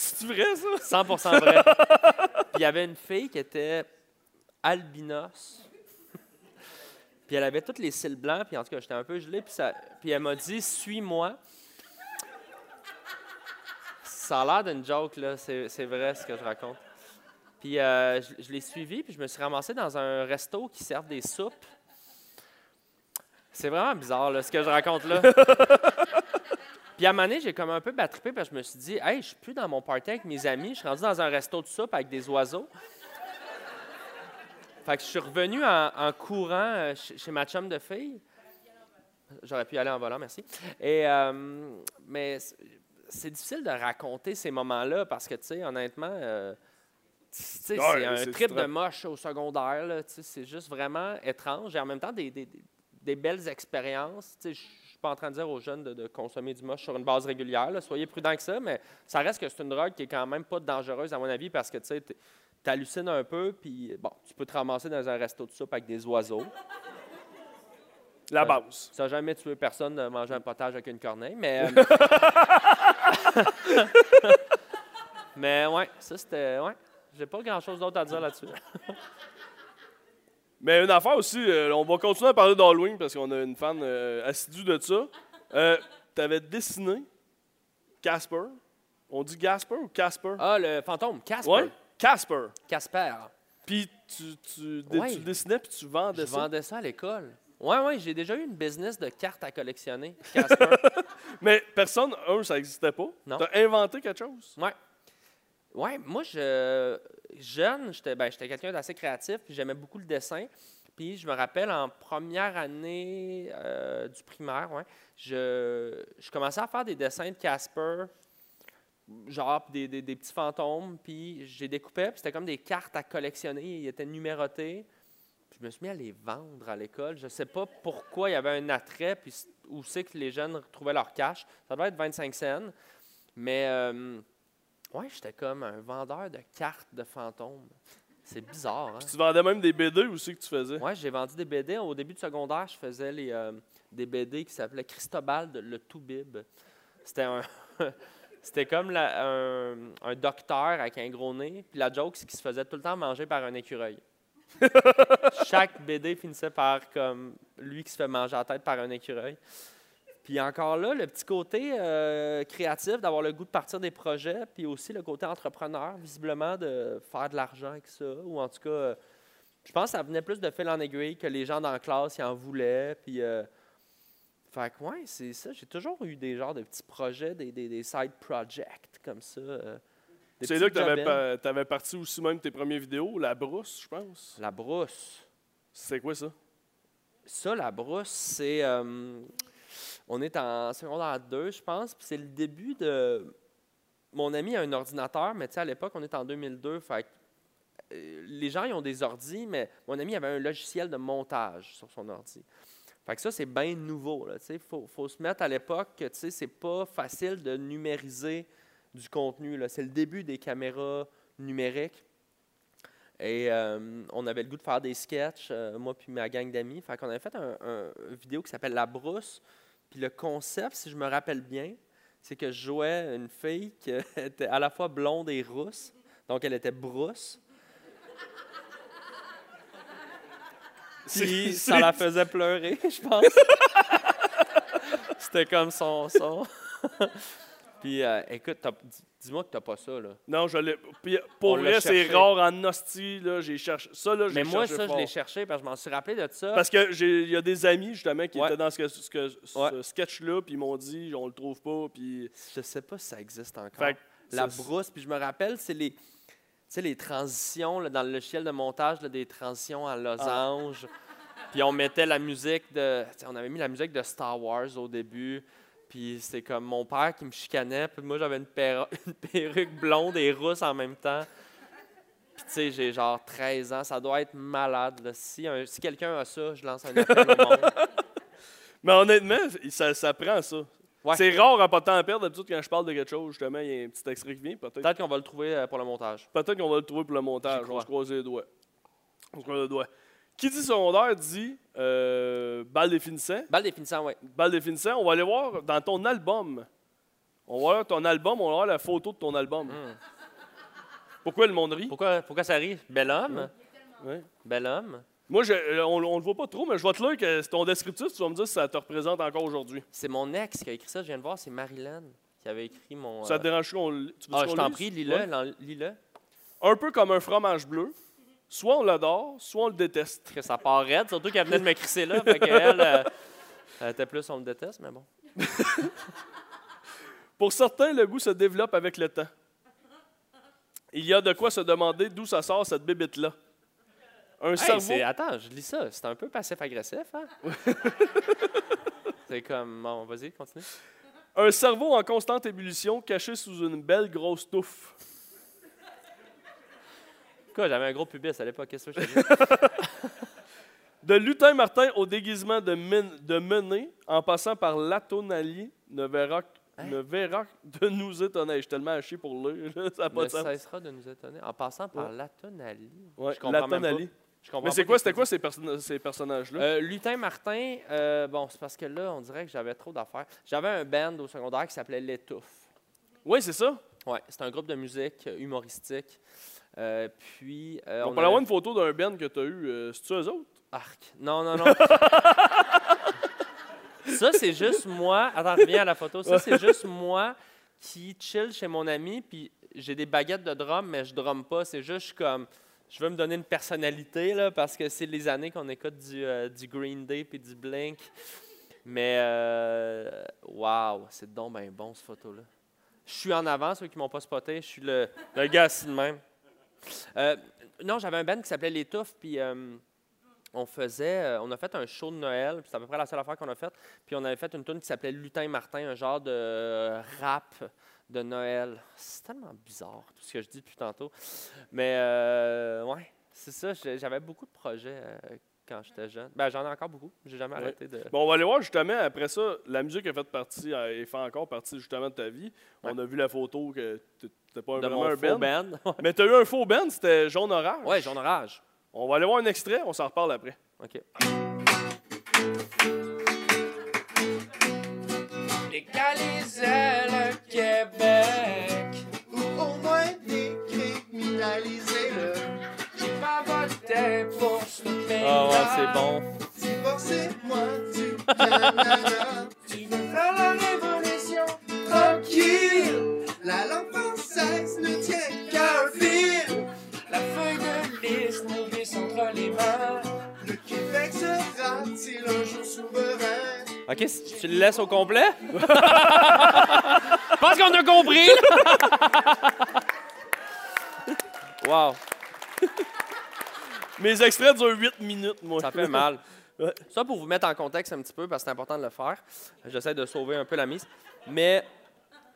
C'est vrai, ça? 100% vrai. [laughs] Puis il y avait une fille qui était albinos. Puis elle avait tous les cils blancs, puis en tout cas, j'étais un peu gelé. Puis, ça, puis elle m'a dit Suis-moi. Ça a l'air d'une joke, là. C'est, c'est vrai ce que je raconte. Puis euh, je, je l'ai suivi, puis je me suis ramassé dans un resto qui sert des soupes. C'est vraiment bizarre, là, ce que je raconte là. [laughs] Puis à un moment donné, j'ai comme un peu battrippé parce que je me suis dit, hey, je suis plus dans mon party avec mes amis, je suis rendu dans un resto de soupe avec des oiseaux. Fait que je suis revenu en, en courant euh, chez, ma chum de fille. J'aurais pu y aller en volant, merci. Et, euh, mais c'est- difficile de raconter ces moments-là parce que, tu sais, honnêtement, euh, Ouais, c'est un trip de moche au secondaire. C'est juste vraiment étrange et en même temps des, des- des- des belles expériences. Je suis pas en train de dire aux jeunes de, de consommer du moche sur une base régulière. là, Soyez prudents que ça, mais ça reste que c'est une drogue qui est quand même pas dangereuse, à mon avis, parce que tu sais, tu hallucines un peu, puis bon, tu peux te ramasser dans un resto de soupe avec des oiseaux. [laughs] La base. Ça n'a jamais tué personne de manger un potage avec une corneille, mais. euh, [laughs] [laughs] mais ouais, ça c'était. Ouais. J'ai pas grand chose d'autre à dire là-dessus. Mais une affaire aussi, euh, on va continuer à parler d'Halloween parce qu'on a une fan euh, assidue de ça. Euh, T'avais dessiné Casper. On dit Gasper ou Casper? Ah, le fantôme, Casper. ouais? Casper. Casper. Puis tu, tu, dé- Ouais. tu le dessinais puis tu vendais Je ça? vendais ça à l'école. Ouais, ouais, j'ai déjà eu une business de cartes à collectionner. Casper. [laughs] Mais personne, un, ça n'existait pas. Non. T'as inventé quelque chose? Ouais. Ouais, moi, je, jeune, j'étais ben, quelqu'un d'assez créatif, puis j'aimais beaucoup le dessin. Puis je me rappelle en première année euh, du primaire, ouais, je, je commençais à faire des dessins de Casper, genre des, des- des petits fantômes, puis j'ai découpé, puis c'était comme des cartes à collectionner, ils étaient numérotés. Puis je me suis mis à les vendre à l'école. Je ne sais pas pourquoi il y avait un attrait, puis où c'est que les jeunes retrouvaient leur cash. Ça devait être 25 cents. Mais euh, ouais, j'étais comme un vendeur de cartes de fantômes. C'est bizarre, hein? Tu vendais même des BD aussi que tu faisais. Ouais, j'ai vendu des BD. Au début de secondaire, je faisais les, euh, des BD qui s'appelaient Cristobal le Toubib. C'était un. [laughs] C'était comme la- un, un docteur avec un gros nez. Puis la joke, c'est qu'il se faisait tout le temps manger par un écureuil. [laughs] Chaque BD finissait par comme lui qui se fait manger la tête par un écureuil. Puis encore là, le petit côté euh, créatif, d'avoir le goût de partir des projets, puis aussi le côté entrepreneur, visiblement, de faire de l'argent avec ça, ou en tout cas, euh, je pense que ça venait plus de fil en aiguille que les gens dans la classe ils en voulaient. Puis, euh, fait que, ouais, c'est ça. J'ai toujours eu des genres de petits projets, des, des, des side projects comme ça. C'est là que tu avais, parti aussi même tes premières vidéos, La Brousse, je pense. La brousse. C'est quoi ça? Ça, la brousse, c'est. euh, on est en secondaire 2, je pense, c'est le début de. Mon ami a un ordinateur, mais à l'époque, on est en 2002, fait que, euh, les gens, ils ont des ordis, mais mon ami avait un logiciel de montage sur son ordi. Fait que ça, c'est bien nouveau. Il faut, faut se mettre à l'époque que c'est pas facile de numériser du contenu. C'est le début des caméras numériques. Et euh, on avait le goût de faire des sketchs, euh, moi puis ma gang d'amis. Fait avait fait un, un- une vidéo qui s'appelle La Brousse. Puis le concept, si je me rappelle bien, c'est que je jouais une fille qui [laughs] était à la fois blonde et rousse. Donc elle était brousse. [laughs] Puis ça la faisait pleurer, [laughs] je pense. C'était comme son son. Puis euh, écoute, dis-moi que t'as pas ça là. Non, je l'ai. Puis, pour On l'a vrai, c'est cherché. rare en hostie, là. J'ai cherché. Ça, là, j'ai Mais moi, cherché ça, je l'ai cherché parce que je m'en suis rappelé de ça. Parce que j'ai- il y a des amis, justement, qui Ouais. étaient dans ce, ce- ce- Ouais. ce sketch-là, puis ils m'ont dit, on le trouve pas, puis. Je sais pas si ça existe encore. Fait que la ça, brousse, puis je me rappelle, c'est les, tu sais, les transitions là, dans le logiciel de montage, là, des transitions en losange. Puis on mettait la musique de. tu sais, On avait mis la musique de Star Wars au début. Puis c'était comme mon père qui me chicanait. Puis moi, j'avais une, [laughs] une perruque blonde et rousse en même temps. Puis tu sais, j'ai genre 13 ans. Ça doit être malade. là. Si, si quelqu'un a ça, je lance un appel au monde. [laughs] Mais honnêtement, ça, ça prend ça. Ouais. C'est rare à pas de temps à perdre. D'habitude, quand je parle de quelque chose, justement, il y a un petit extrait qui vient. Peut-être qu'on va le trouver euh, pour le montage. peut-être qu'on va le trouver pour le montage. On se croise les doigts. On se croise les doigts. Qui dit secondaire dit euh, balle définissant. Balle définissant, oui. Balle définissant, on va aller voir dans ton album. On va voir ton album, on va voir la photo de ton album. Hmm. Pourquoi le monde rit? Pourquoi, pourquoi ça rit? Bel homme? Ouais. Bel homme? Moi, je, euh, on, on le voit pas trop, mais je vais te lire que c'est ton descriptif, tu vas me dire si ça te représente encore aujourd'hui. C'est mon ex qui a écrit ça. Je viens de voir, c'est Marilyn qui avait écrit mon. Ça euh, te dérange qu'on tu Ah, je t'en prie, lis-le. Ouais. Lis-le. Un peu comme un fromage bleu. Soit on l'adore, soit on le déteste. Que ça part raide, surtout qu'elle venait de me crisser là. fait qu'elle, euh, elle était plus, on le déteste, mais bon. [laughs] Pour certains, le goût se développe avec le temps. Il y a de quoi se demander d'où ça sort cette bébite-là. Un Hey, cerveau. attends, je lis ça. C'est un peu passif-agressif, hein? [laughs] c'est comme. Bon, vas-y, continue. Un cerveau en constante ébullition caché sous une belle grosse touffe. Quoi, j'avais un gros pubis à l'époque, qu'est-ce que je? [laughs] De lutin Martin au déguisement de, men- de mené, en passant par l'atonalier, ne verra, Hein? ne verra de nous étonner. Je suis tellement haché pour lire, là, ça n'a pas ne de sens. cessera de nous étonner. En passant par Ouais. l'atonalie. Ouais, je comprends même pas. l'atonalie. Je comprends Mais c'est quoi, c'était quoi ces, perso- ces personnages-là? Euh, Lutin Martin, euh, bon, c'est parce que là, on dirait que j'avais trop d'affaires. J'avais un band au secondaire qui s'appelait L'étouffe. oui, c'est ça. Ouais, c'est un groupe de musique humoristique. Euh, puis. euh, on, on peut avoir une photo d'un band que tu as eu. euh, C'est-tu eux autres? Arc. Non, non, non. [laughs] ça, c'est juste moi. Attends, reviens à la photo. Ça, c'est juste moi qui chill chez mon ami, puis j'ai des baguettes de drum, mais je drumme pas. C'est juste, comme. Je veux me donner une personnalité, là, parce que c'est les années qu'on écoute du, euh, du Green Day puis du Blink. Mais, euh, wow, c'est donc ben bon, cette photo-là. Je suis en avant, ceux qui m'ont pas spoté. Je suis le, le gars assis de même. Euh, non, j'avais un band qui s'appelait Les Touffes, puis euh, on faisait, euh, on a fait un show de Noël, c'est à peu près la seule affaire qu'on a faite. Puis on avait fait une tune qui s'appelait Lutin Martin, un genre de rap de Noël. C'est tellement bizarre, tout ce que je dis depuis tantôt. Mais, ouais, c'est ça, j'avais beaucoup de projets quand j'étais jeune. Ben, j'en ai encore beaucoup. J'ai jamais Ouais. arrêté de. Bon, on va aller voir justement, après ça, la musique a fait partie, elle fait encore partie justement de ta vie. On a vu la photo que t'étais pas de vraiment mon un faux band. band. Mais tu as eu un faux band, c'était Jaune Orange. ouais, jaune rage. On va aller voir un extrait, on s'en reparle après. OK. Légaliser le Québec Ah ouais, c'est bon. Divorcez-moi du Canada. tu veux faire la révolution tranquille. La langue française ne tient qu'à un fil. La feuille de liste nous glisse entre les mains. Le Québec sera-t-il un jour souverain? OK, si tu le laisses au complet? Je pense qu'on a compris! [laughs] wow. Mes extraits durent 8 minutes, moi. Ça fait mal. [laughs] Ouais. Ça, pour vous mettre en contexte un petit peu, parce que c'est important de le faire, j'essaie de sauver un peu la mise. Mais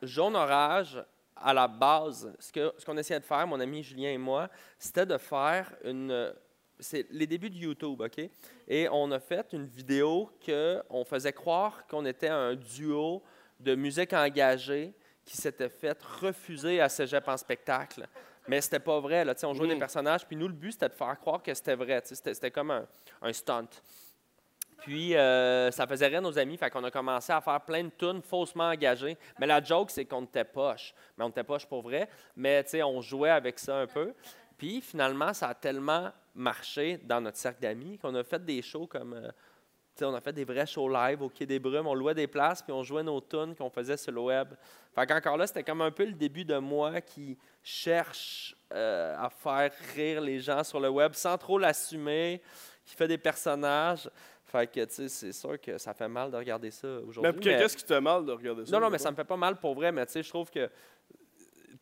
Jaune Orage, à la base, ce qu'on ce qu'on essayait de faire, mon ami Julien et moi, c'était de faire une. C'est les débuts de YouTube, OK? Et on a fait une vidéo qu'on faisait croire qu'on était un duo de musique engagée qui s'était fait refuser à Cégep en spectacle. Mais c'était pas vrai. Là, Tu sais, on jouait des Mm. personnages, puis nous, le but, c'était de faire croire que c'était vrai. C'était comme un, un stunt. Puis, euh, ça faisait rire nos amis, fait qu'on a commencé à faire plein de tunes faussement engagées. Mais la joke, c'est qu'on était poche. Mais on était poche pour vrai. Mais, tu sais, on jouait avec ça un peu. Puis, finalement, ça a tellement marché dans notre cercle d'amis qu'on a fait des shows comme... euh, on a fait des vrais shows live au Quai des Brumes. On louait des places, puis on jouait nos tunes qu'on faisait sur le web. Fait qu'encore là, c'était comme un peu le début de moi qui cherche euh, à faire rire les gens sur le web sans trop l'assumer, qui fait des personnages. Fait que, tu sais, c'est sûr que ça fait mal de regarder ça aujourd'hui. mais- qu'est-ce qui te fait mal de regarder ça? non, non, mais ça me fait pas mal pour vrai, mais tu sais, je trouve que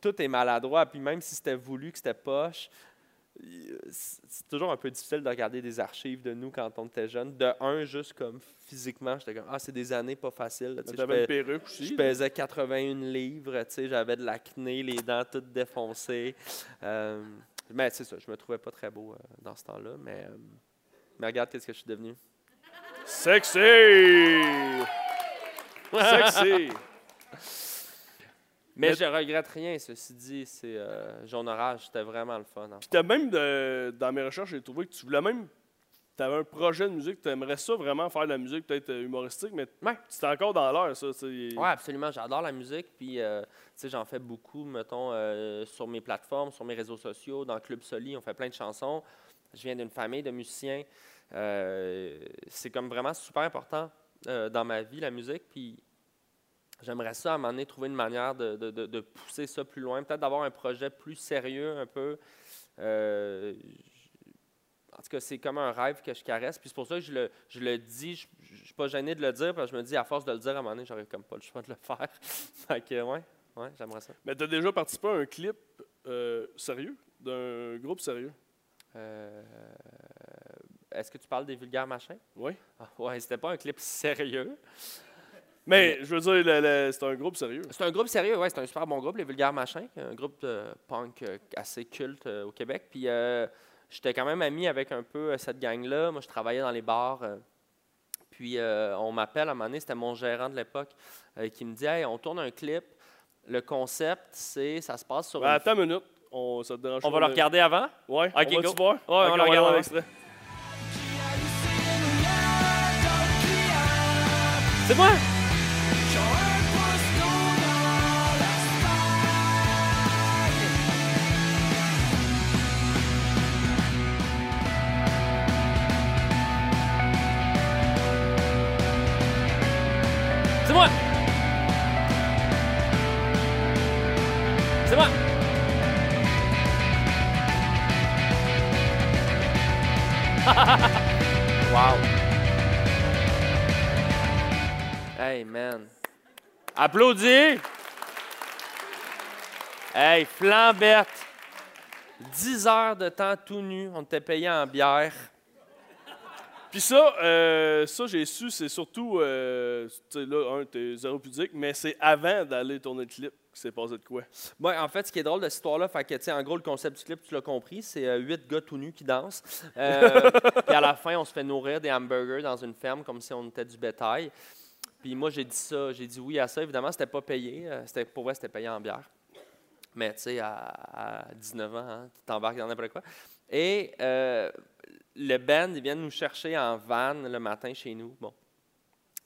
tout est maladroit. Puis même si c'était voulu, que c'était poche, c'est toujours un peu difficile de regarder des archives de nous quand on était jeune. De un, juste comme physiquement, j'étais comme, ah, c'est des années pas faciles. T'avais une perruque aussi. je pesais 81 livres, j'avais de l'acné, les dents toutes défoncées. Euh, mais c'est ça, je me trouvais pas très beau euh, dans ce temps-là, mais, euh, mais regarde qu'est-ce que je suis devenu. Sexy! [laughs] Sexy! Mais, Mais- je regrette rien, ceci dit, c'est euh, Jaune Orage, c'était vraiment le fun. hein. Puis t'as même, de- dans mes recherches, j'ai trouvé que tu voulais même. Tu avais un projet de musique, tu aimerais ça vraiment faire de la musique peut-être euh, humoristique, mais Ouais. c'était encore dans l'air, ça. Oui, absolument. J'adore la musique. Puis, euh, tu sais, j'en fais beaucoup, mettons, euh, sur mes plateformes, sur mes réseaux sociaux, dans Club Soli. On fait plein de chansons. Je viens d'une famille de musiciens. Euh, c'est comme vraiment super important euh, dans ma vie, la musique. Puis, j'aimerais ça, à un moment donné, trouver une manière de, de- pousser ça plus loin. Peut-être d'avoir un projet plus sérieux, un peu. Euh, en tout cas, c'est comme un rêve que je caresse. Puis c'est pour ça que je le, je le dis. Je ne suis pas gêné de le dire. Parce que je me dis, à force de le dire, à un moment donné, j'aurais comme pas le choix de le faire. [laughs] fait que, ouais, ouais j'aimerais ça. Mais tu as déjà participé à un clip euh, sérieux, d'un groupe sérieux? Euh, Est-ce que tu parles des vulgaires machins? Oui. Ah, ouais, c'était pas un clip sérieux. Mais je veux dire, le- le- c'est un groupe sérieux. C'est un groupe sérieux, ouais, c'est un super bon groupe, les Vulgaires Machins, un groupe de punk euh, assez culte euh, au Québec. Puis euh, j'étais quand même ami avec un peu euh, cette gang-là. Moi, je travaillais dans les bars. euh, puis euh, on m'appelle à un moment donné, c'était mon gérant de l'époque, euh, qui me dit Hey, on tourne un clip. Le concept, c'est ça se passe sur. Ben, une- attends une minute. On, ça te dérange On pas va le de- regarder avant? Ouais, Ok, on va go. voir? Ouais, on le regarde avant. l'extrait. C'est moi! Man! Applaudis! Hey, flambette! 10 heures de temps tout nu, on était payé en bière. Puis ça, euh, ça j'ai su, c'est surtout, euh, tu sais, là, un, t'es zéro pudique, mais c'est avant d'aller tourner le clip que c'est passé de quoi. Ouais, en fait, ce qui est drôle de cette histoire-là, fait que, tu sais, en gros, le concept du clip, tu l'as compris, c'est euh, huit gars tout nus qui dansent. Euh, [laughs] puis à la fin, on se fait nourrir des hamburgers dans une ferme comme si on était du bétail. Puis moi, j'ai dit ça, j'ai dit oui à ça. Évidemment, c'était pas payé. euh, C'était, pour vrai, c'était payé en bière. Mais tu sais, à, à 19 ans, hein, tu t'embarques dans n'importe quoi. Et euh, le band, ils viennent nous chercher en van le matin chez nous. Bon.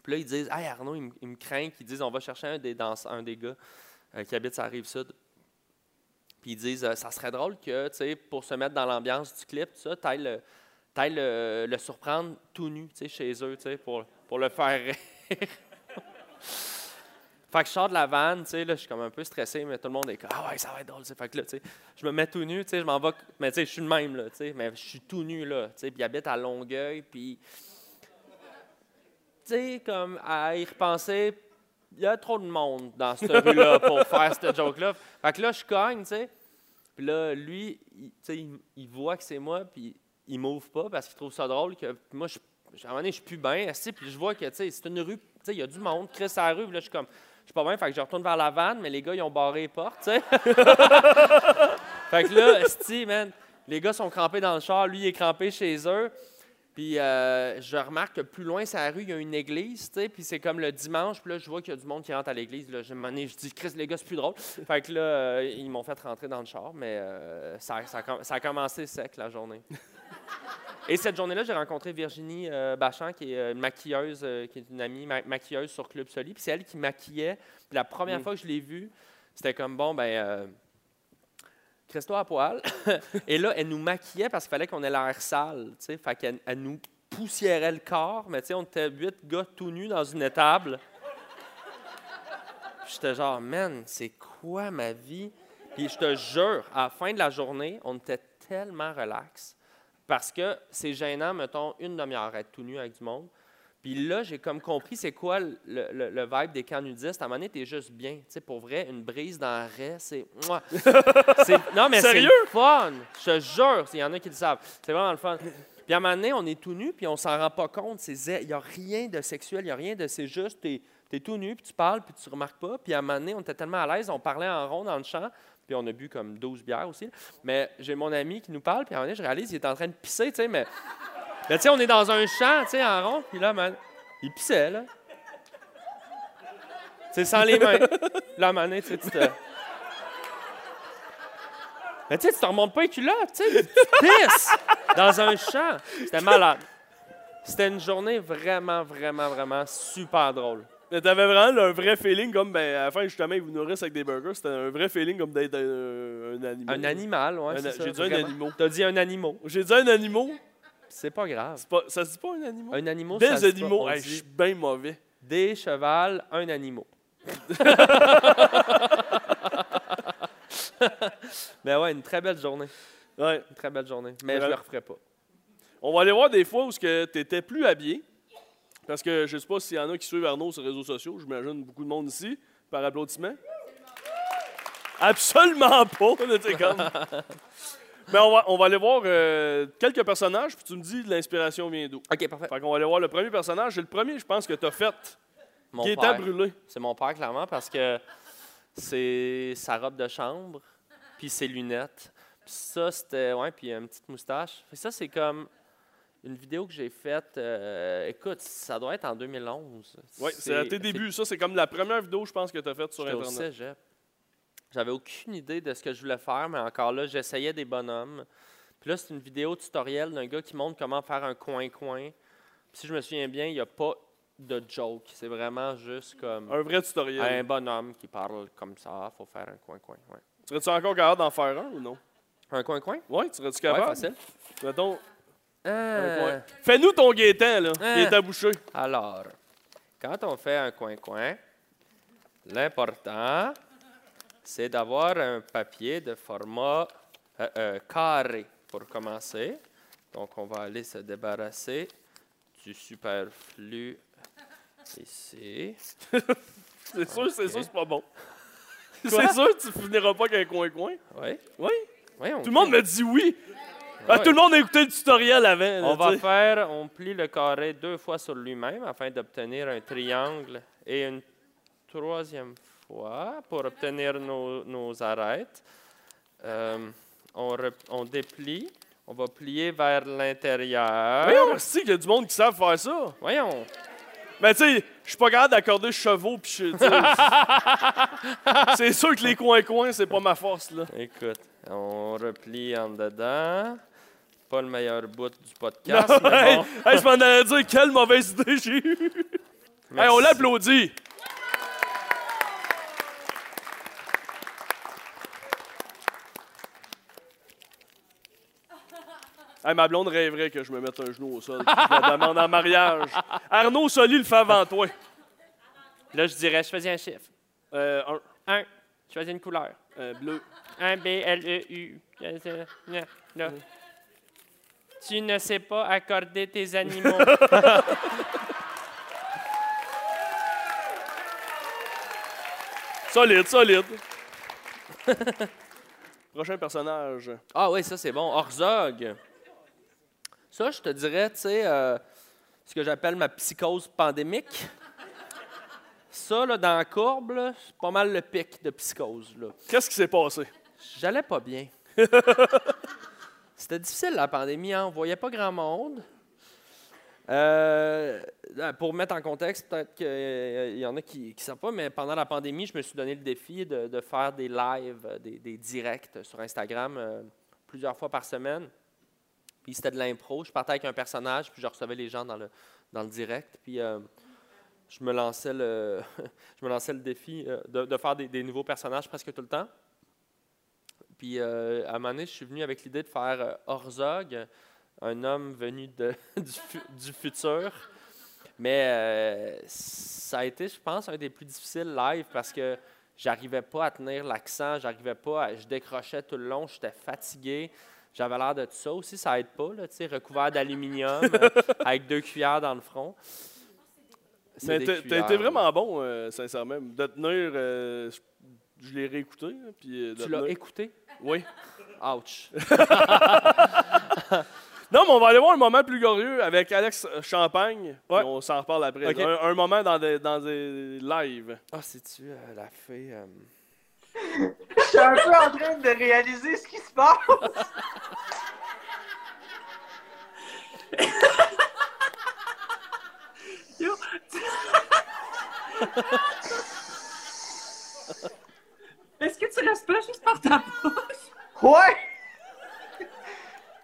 Puis là, ils disent Hey Arnaud, ils, me- craignent. Ils disent On va chercher un des, un des gars euh, qui habite sur rive sud. Puis ils disent Ça serait drôle que, tu sais, pour se mettre dans l'ambiance du clip, le, t'ailles le, le surprendre tout nu, tu sais, chez eux, tu sais, pour, pour le faire [laughs] rire. Fait que je sors de la vanne, tu sais, là, je suis comme un peu stressé, mais tout le monde est comme Ah ouais, ça va être drôle. Fait que là, tu sais, je me mets tout nu, tu sais, je m'en vais, mais tu sais, je suis le même, là, tu sais, mais je suis tout nu, là, tu sais, puis il habite à Longueuil, puis. Tu sais, comme à y repenser, il y a trop de monde dans cette rue-là pour faire cette joke-là. Fait que là, je cogne, tu sais. Puis là, lui, il, tu sais, il, il voit que c'est moi, puis il m'ouvre pas parce qu'il trouve ça drôle que moi, je, à un moment donné, je suis plus bien, puis je vois que, tu sais, c'est une rue, il y a du monde, Chris à la rue, là, je suis comme, je suis pas bien, fait que je retourne vers la vanne, mais les gars, ils ont barré les portes, [laughs] fait que là, esti, man, les gars sont crampés dans le char, lui, il est crampé chez eux. Puis euh, je remarque que plus loin, sur la rue, il y a une église, tu sais, puis c'est comme le dimanche, puis là, je vois qu'il y a du monde qui rentre à l'église. Là, je, je dis, Chris, les gars, c'est plus drôle. Fait que là, euh, ils m'ont fait rentrer dans le char, mais euh, ça, ça a commencé sec la journée. Et cette journée-là, j'ai rencontré Virginie euh, Bachand, qui est euh, une maquilleuse, euh, qui est une amie ma- maquilleuse sur Club Soli. Puis c'est elle qui maquillait. Puis la première Mm. fois que je l'ai vue, c'était comme bon, ben, euh, crisse-toi à poil. [laughs] Et là, elle nous maquillait parce qu'il fallait qu'on ait l'air sale. tu sais. Fait qu'elle elle nous poussiérait le corps. Mais tu sais, on était huit gars tout nus dans une étable. Puis J'étais genre, man, c'est quoi ma vie? Puis je te jure, à la fin de la journée, on était tellement relax. Parce que c'est gênant, mettons, une demi-heure à être tout nu avec du monde. Puis là, j'ai comme compris c'est quoi le, le- le vibe des camps nudistes. À un moment donné, t'es juste bien. Tu sais, pour vrai, une brise dans la [laughs] raie, c'est... Non, mais c'est le fun! Je te jure, il y en a qui le savent. C'est vraiment le fun. Puis à un moment donné, on est tout nu, puis on s'en rend pas compte. C'est Il n'y a rien de sexuel, il n'y a rien de... C'est juste, t'es es tout nu, puis tu parles, puis tu remarques pas. Puis à un moment donné, on était tellement à l'aise, on parlait en rond dans le champ, puis on a bu comme 12 bières aussi. Mais j'ai mon ami qui nous parle, puis à un moment je réalise qu'il est en train de pisser, tu sais, mais... Tu sais, on est dans un champ, tu sais, en rond, puis là, man, il pissait, là. C'est sans les mains. Là, à tu sais, tu te... Mais tu sais, tu te remontes pas les culottes, tu sais, tu pisses dans un champ. C'était malade. C'était une journée vraiment, vraiment, vraiment super drôle. Mais t'avais vraiment un vrai feeling comme, ben, à la fin, justement, ils vous nourrissent avec des burgers. C'était un vrai feeling comme d'être un, un animal. Un animal, ouais, c'est ça, j'ai dit un vraiment. animal. T'as dit un animal. J'ai dit un animal. C'est pas grave. Pas, ça se dit pas un animal? Un animal, Des ça se dit pas. animaux. Hey, je suis bien mauvais. Des chevals, un animal. Mais [laughs] ouais, une très belle journée. Ouais. Une très belle journée. Mais je Vraiment. le referai pas. On va aller voir des fois où tu étais plus habillé. Parce que je sais pas s'il y en a qui suivent Arnaud sur les réseaux sociaux. J'imagine beaucoup de monde ici, par applaudissement. Absolument pas. comme. Mais [laughs] on va, on va aller voir euh, quelques personnages, puis tu me dis l'inspiration vient d'où. OK, parfait. Fait qu'on va aller voir le premier personnage. C'est le premier, je pense, que tu as fait. Mon qui était père. brûlé. C'est mon père, clairement, parce que c'est sa robe de chambre, puis ses lunettes. Puis ça, c'était. Ouais, puis une petite moustache. Fait que ça, c'est comme une vidéo que j'ai faite. euh, écoute, ça doit être en 2011. Oui, c'est à tes débuts. Ça, c'est comme la première vidéo, je pense, que tu as faite sur J'étais au Internet. cégep. J'avais aucune idée de ce que je voulais faire, mais encore là, j'essayais des bonhommes. Puis là, c'est une vidéo tutoriel d'un gars qui montre comment faire un coin-coin. Puis si je me souviens bien, il n'y a pas de joke. C'est vraiment juste comme Un vrai tutoriel. un bonhomme qui parle comme ça. faut faire un coin-coin. Ouais. Serais-tu encore capable d'en faire un ou non? Un coin-coin? Oui, tu serais-tu Ouais, capable? facile. Mettons, Euh. Fais-nous ton guettant, là. Hein. Il est abouché. Alors, quand on fait un coin-coin, l'important, c'est d'avoir un papier de format euh, euh, carré pour commencer. Donc, on va aller se débarrasser du superflu ici. [laughs] C'est sûr, c'est sûr, c'est pas bon. Quoi? C'est sûr que tu finiras pas qu'un coin-coin. Oui. Oui. Oui, Tout le monde me dit oui. Ah. Tout le monde a écouté le tutoriel avant. là, On tu va sais. faire, on plie le carré deux fois sur lui-même afin d'obtenir un triangle et une troisième fois pour obtenir nos, nos arêtes. Euh, on, déplie, on va plier vers l'intérieur. Voyons, c'est qu'il y a du monde qui savent faire ça. Voyons. Mais tu sais, je suis pas capable d'accorder chevaux sais, C'est sûr que les coins-coins, c'est pas ma force, là. Écoute, on replie en dedans. Pas le meilleur bout du [laughs] podcast, hey, mais bon. hey, je m'en allais dire quelle mauvaise idée j'ai eue. Hey, on l'applaudit. Hey, ma blonde rêverait que je me mette un genou au sol. puis Je la demande en mariage. Arnaud Soli le fait avant toi. Là, je dirais, je faisais un chiffre. Euh, un, Un, je faisais une couleur. euh, bleu. Un B, L, E, U. Là. Tu ne sais pas accorder tes animaux. [laughs] Solide, solide. Prochain personnage. ah oui, ça c'est bon. Orzog. Ça, je te dirais, tu sais, euh, ce que j'appelle ma psychose pandémique. Ça, là, dans la courbe, c'est pas mal le pic de psychose. Qu'est-ce qui s'est passé? J'allais pas bien. C'était difficile, la pandémie. Hein? On voyait pas grand monde. Euh, pour mettre en contexte, peut-être qu'il y en a qui ne savent pas, mais pendant la pandémie, je me suis donné le défi de, de faire des lives, euh, des, des directs sur Instagram euh, plusieurs fois par semaine. Puis c'était de l'impro. Je partais avec un personnage, puis je recevais les gens dans le, dans le direct. Puis euh, je, me lançais le, [laughs] je me lançais le défi euh, de, de faire des, nouveaux personnages presque tout le temps. Puis euh, à un moment donné, je suis venu avec l'idée de faire Orzog, un homme venu [laughs] du, fu- du futur. Mais ça a été, je pense, un des plus difficiles live parce que j'arrivais pas à tenir l'accent, j'arrivais pas, à- je décrochais tout le long, j'étais fatigué. J'avais l'air de tout ça aussi, ça aide pas, là, tu sais, recouvert d'aluminium, [laughs] euh, avec deux cuillères dans le front. Mais t'as été vraiment bon, euh, sincèrement. De tenir, euh, je- l'ai réécouté. hein, Puis, Tu l'as écouté? Oui. Ouch. [laughs] Non, mais on va aller voir un moment plus glorieux avec Alex Champagne. Ouais. On s'en reparle après. Un, un moment dans des, dans des lives. Ah, c'est-tu la fée? Je suis un peu en train de réaliser ce qui se passe. Yo. Est-ce que tu restes pas juste par ta bouche? Ouais!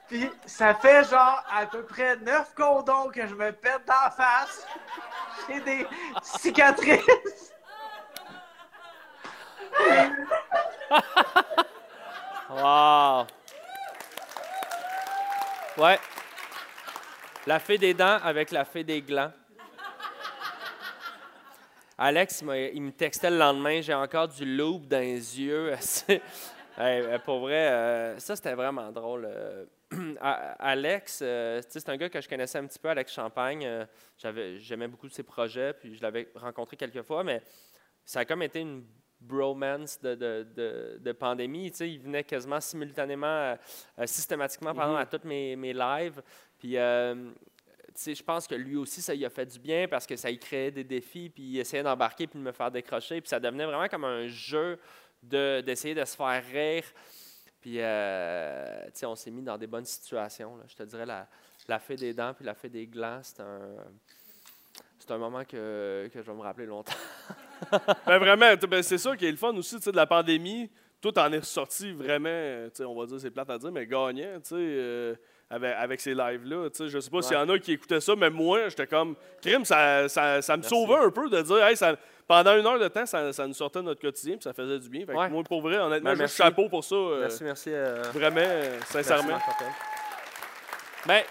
Puis ça fait genre à peu près 9 condoms que je me pète dans la face. J'ai des cicatrices. [laughs] Wow! Ouais. La fée des dents avec la fée des glands. Alex, il, me textait le lendemain, j'ai encore du loup dans les yeux. [laughs] Euh, pour vrai, euh, ça c'était vraiment drôle. euh. [clears throat] Alex, c'est un gars que je connaissais un petit peu, Alex Champagne. J'aimais beaucoup ses projets, puis je l'avais rencontré quelques fois, mais ça a comme été une bromance de, de, de- de pandémie. Tu sais, il venait quasiment simultanément, euh, euh, systématiquement, pardon, à tous mes, mes lives. Puis, euh, tu sais, je pense que lui aussi, ça lui a fait du bien parce que ça y créait des défis, puis il essayait d'embarquer puis de me faire décrocher. Puis ça devenait vraiment comme un jeu de- d'essayer de, se faire rire. Puis, euh, tu sais, on s'est mis dans des bonnes situations. là. Je te dirais, la, la fée des dents puis la fée des glands, c'est un, c'est un moment que, que je vais me rappeler longtemps. [laughs] [laughs] Ben vraiment, ben, c'est ça qui est le fun aussi tu sais, de la pandémie. Tout en est ressorti vraiment, tu sais, on va dire, c'est plate à dire, mais gagnant, tu sais, euh, avec, avec ces lives-là. tu sais. Je sais pas s'il y en a qui écoutaient ça, mais moi, j'étais comme, crime, ça, ça, ça me Merci. sauvait un peu de dire, hey, ça, pendant une heure de temps, ça, ça nous sortait de notre quotidien, puis ça faisait du bien. Fait que Ouais. moi, pour vrai, honnêtement, Ben, juste chapeau pour ça. euh, Merci, merci. euh, Vraiment, euh, sincèrement. Merci. Ben,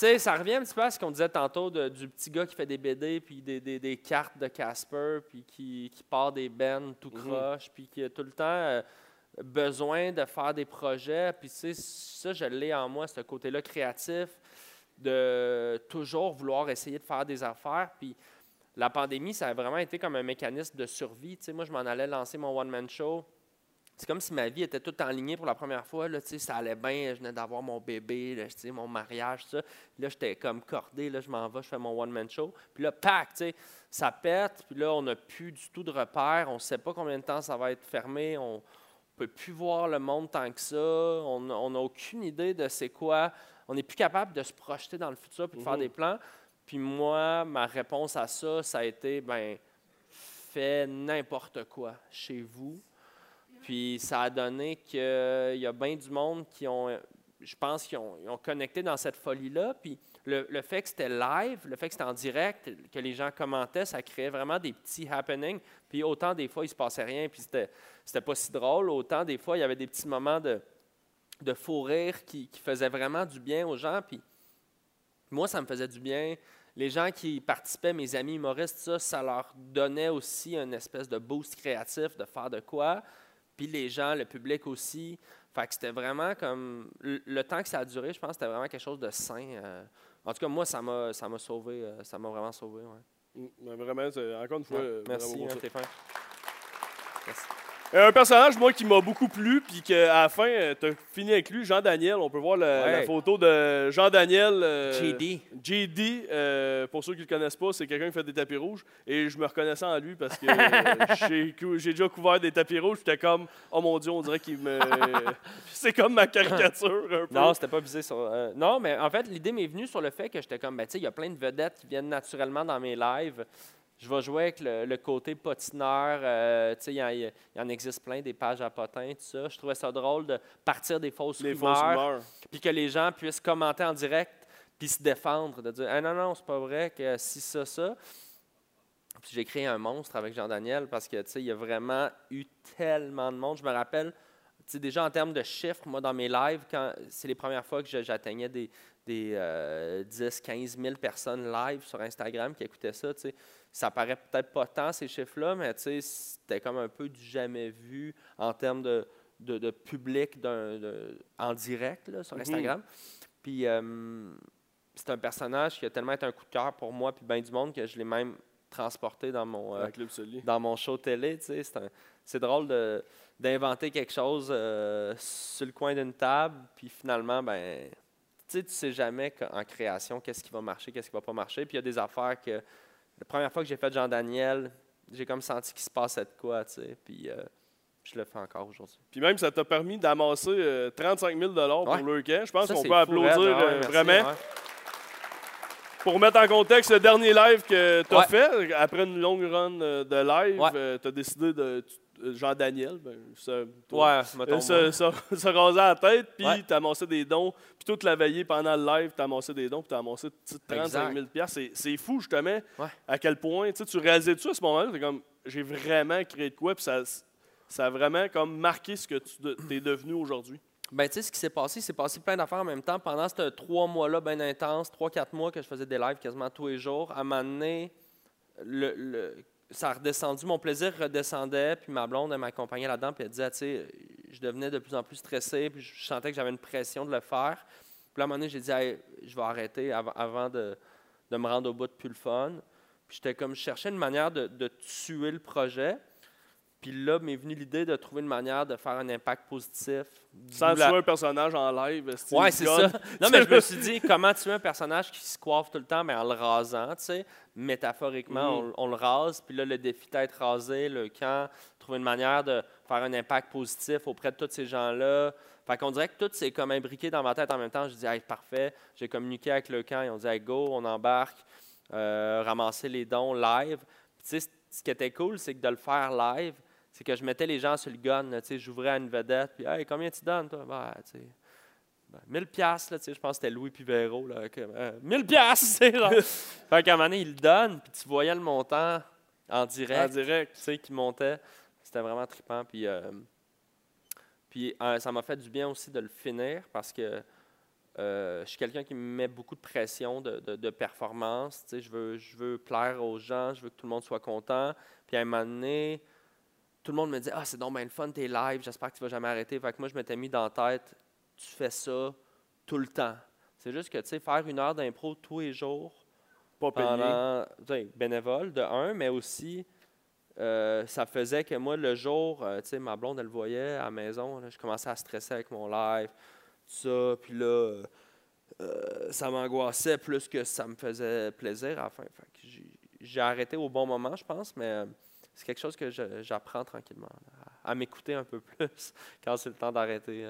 sais, ça revient un petit peu à ce qu'on disait tantôt de- du petit gars qui fait des BD, puis des, des- des cartes de Casper, puis qui, qui part des bennes tout Mhm. croche, puis qui a tout le temps euh, besoin de faire des projets. Puis, tu sais, ça, je l'ai en moi, ce côté-là créatif, de toujours vouloir essayer de faire des affaires. Puis, la pandémie, ça a vraiment été comme un mécanisme de survie. Tu sais, moi, je m'en allais lancer mon one-man show. C'est comme si ma vie était toute enlignée pour la première fois. Là, tu sais, ça allait bien, je venais d'avoir mon bébé, là, mon mariage, tout ça. Là, j'étais comme cordé, là, je m'en vais, je fais mon one-man show. Puis là, pack, tu sais, ça pète, puis là, on n'a plus du tout de repères, on ne sait pas combien de temps ça va être fermé, on ne peut plus voir le monde tant que ça, on on n'a aucune idée de c'est quoi, on n'est plus capable de se projeter dans le futur puis de faire Mhm. des plans. Puis moi, ma réponse à ça, ça a été, ben, fais n'importe quoi chez vous. Puis ça a donné qu'il y a bien du monde qui ont, je pense, qui ont, connecté dans cette folie-là. Puis le, le fait que c'était live, le fait que c'était en direct, que les gens commentaient, ça créait vraiment des petits happenings. Puis autant des fois, il se passait rien, puis c'était, c'était pas si drôle, autant des fois, il y avait des petits moments de, de faux rire qui, qui faisaient vraiment du bien aux gens. Puis moi, ça me faisait du bien. Les gens qui participaient, mes amis humoristes, ça, ça leur donnait aussi une espèce de boost créatif de faire de quoi. Puis les gens, le public aussi. Fait que c'était vraiment comme. Le, temps que ça a duré, je pense que c'était vraiment quelque chose de sain. euh. en tout cas, moi, ça m'a, ça m'a sauvé. euh, ça m'a vraiment sauvé. ouais. Mm, mais Vraiment, encore une fois, Ouais, euh, Merci, bravo hein. Merci. Euh, Un personnage, moi, qui m'a beaucoup plu, puis qu'à la fin, tu as fini avec lui, Jean-Daniel. On peut voir la, Ouais. la photo de Jean-Daniel. euh, JD. JD, euh, pour ceux qui ne le connaissent pas, c'est quelqu'un qui fait des tapis rouges. Et je me reconnaissais en lui parce que euh, [laughs] j'ai déjà couvert des tapis rouges. J'étais comme, oh mon Dieu, on dirait qu'il me. [laughs] c'est comme ma caricature un peu. Non, c'était pas visé sur. euh, non, mais en fait, l'idée m'est venue sur le fait que j'étais comme, ben, tu sais, il y a plein de vedettes qui viennent naturellement dans mes lives. Je vais jouer avec le, le côté potineur. euh, il y, en- il y en existe plein, des pages à potins, tout ça. Je trouvais ça drôle de partir des fausses les rumeurs, fausses rumeurs. puis que les gens puissent commenter en direct, puis se défendre, de dire, ah non, non, c'est pas vrai que si ça, ça. Puis j'ai créé un monstre avec Jean-Daniel parce que, il y a vraiment eu tellement de monde. Je me rappelle, déjà en termes de chiffres, moi, dans mes lives, quand c'est les premières fois que j'atteignais des, des euh, 10, 15 000 personnes live sur Instagram qui écoutaient ça, tu sais. Ça paraît peut-être pas tant, ces chiffres-là, mais tu sais, c'était comme un peu du jamais vu en termes de, de, de public de- en direct là, sur Mhm. Instagram. Puis euh, c'est un personnage qui a tellement été un coup de cœur pour moi puis bien du monde que je l'ai même transporté dans mon, euh, dans mon show télé. C'est, drôle de, d'inventer quelque chose euh, sur le coin d'une table, puis finalement, ben, tu sais, tu sais jamais en création qu'est-ce qui va marcher, qu'est-ce qui va pas marcher. Puis il y a des affaires que la première fois que j'ai fait Jean-Daniel, j'ai comme senti qu'il se passait de quoi, tu sais. Puis euh, je le fais encore aujourd'hui. Puis même, ça t'a permis d'amasser euh, 35 000 pour Ouais. le. Je pense qu'on peut applaudir raide, ouais, euh, merci, vraiment. ouais. Pour mettre en contexte, le dernier live que tu as fait, après une longue run euh, de live, tu as décidé de. tu- euh, Jean-Daniel, ben, ça- toi, Ouais, euh, se, se- se raser la tête, puis Ouais. tu amassé des dons. Puis toute la veillée pendant le live, tu amassé des dons, puis amassé 35 Exact. 000 piastres. C'est- C'est fou, justement, Ouais. à quel point tu sais, tu réalisais tout à ce moment-là. Comme, j'ai vraiment créé de quoi, puis ça, ça a vraiment comme marqué ce que tu es devenu aujourd'hui? Ben, tu sais, ce qui s'est passé, il s'est passé plein d'affaires en même temps. Pendant ces trois mois-là, bien intenses, trois, quatre mois que je faisais des lives quasiment tous les jours, à un moment donné, le, le- ça a redescendu, mon plaisir redescendait, puis ma blonde, m'accompagnait là-dedans, puis elle disait, tu sais, je devenais de plus en plus stressé, puis je sentais que j'avais une pression de le faire. Puis à un moment donné, j'ai dit, Hey, je vais arrêter avant, de, me rendre au bout de plus le fun. Puis j'étais comme, je cherchais une manière de tuer le projet. Puis là, m'est venue l'idée de trouver une manière de faire un impact positif. Sans la- tuer un personnage en live. Ouais, c'est ça. Non, mais je me [laughs] suis dit, comment tuer un personnage qui se coiffe tout le temps, mais en le rasant, tu sais? Métaphoriquement, Mhm. on, on le rase, puis là, le défi d'être rasé, le camp, trouver une manière de faire un impact positif auprès de tous ces gens-là. Fait qu'on dirait que tout s'est comme imbriqué dans ma tête en même temps. Je dis, hey, parfait. J'ai communiqué avec le camp, ils ont dit, hey, go, on embarque, euh, ramasser les dons live. Puis, tu sais, ce qui était cool, c'est que de le faire live, c'est que je mettais les gens sur le gun. là, tu sais, J'ouvrais à une vedette, puis hey, combien tu donnes, toi? Ben, tu sais, ben, 1000 piastres, là, tu sais, je pense que c'était Louis Pivero, là, que, euh, 1000 piastres, tu sais, genre. [laughs] fait qu'à un moment donné, il le donne, puis tu voyais le montant en direct, En direct. tu sais, qui montait. C'était vraiment trippant, puis, euh, puis euh, ça m'a fait du bien aussi de le finir, parce que euh, je suis quelqu'un qui me met beaucoup de pression de, de- de performance, tu sais, je veux, je veux plaire aux gens, je veux que tout le monde soit content, puis à un moment donné, tout le monde me dit Ah, c'est donc bien le fun, tes lives, j'espère que tu vas jamais arrêter. Fait que moi, je m'étais mis dans la tête Tu fais ça tout le temps. C'est juste que, tu sais, faire une heure d'impro tous les jours, Pas payé. pendant, tu sais, bénévole, de un, mais aussi, euh, ça faisait que moi, le jour, euh, tu sais, ma blonde, elle le voyait à la maison, là, je commençais à stresser avec mon live, tout ça, puis là, euh, ça m'angoissait plus que ça me faisait plaisir à la fin. Fait que j'ai- j'ai arrêté au bon moment, je pense, mais euh, c'est quelque chose que j'apprends tranquillement, là, à, à m'écouter un peu [laughs] plus quand c'est le temps d'arrêter.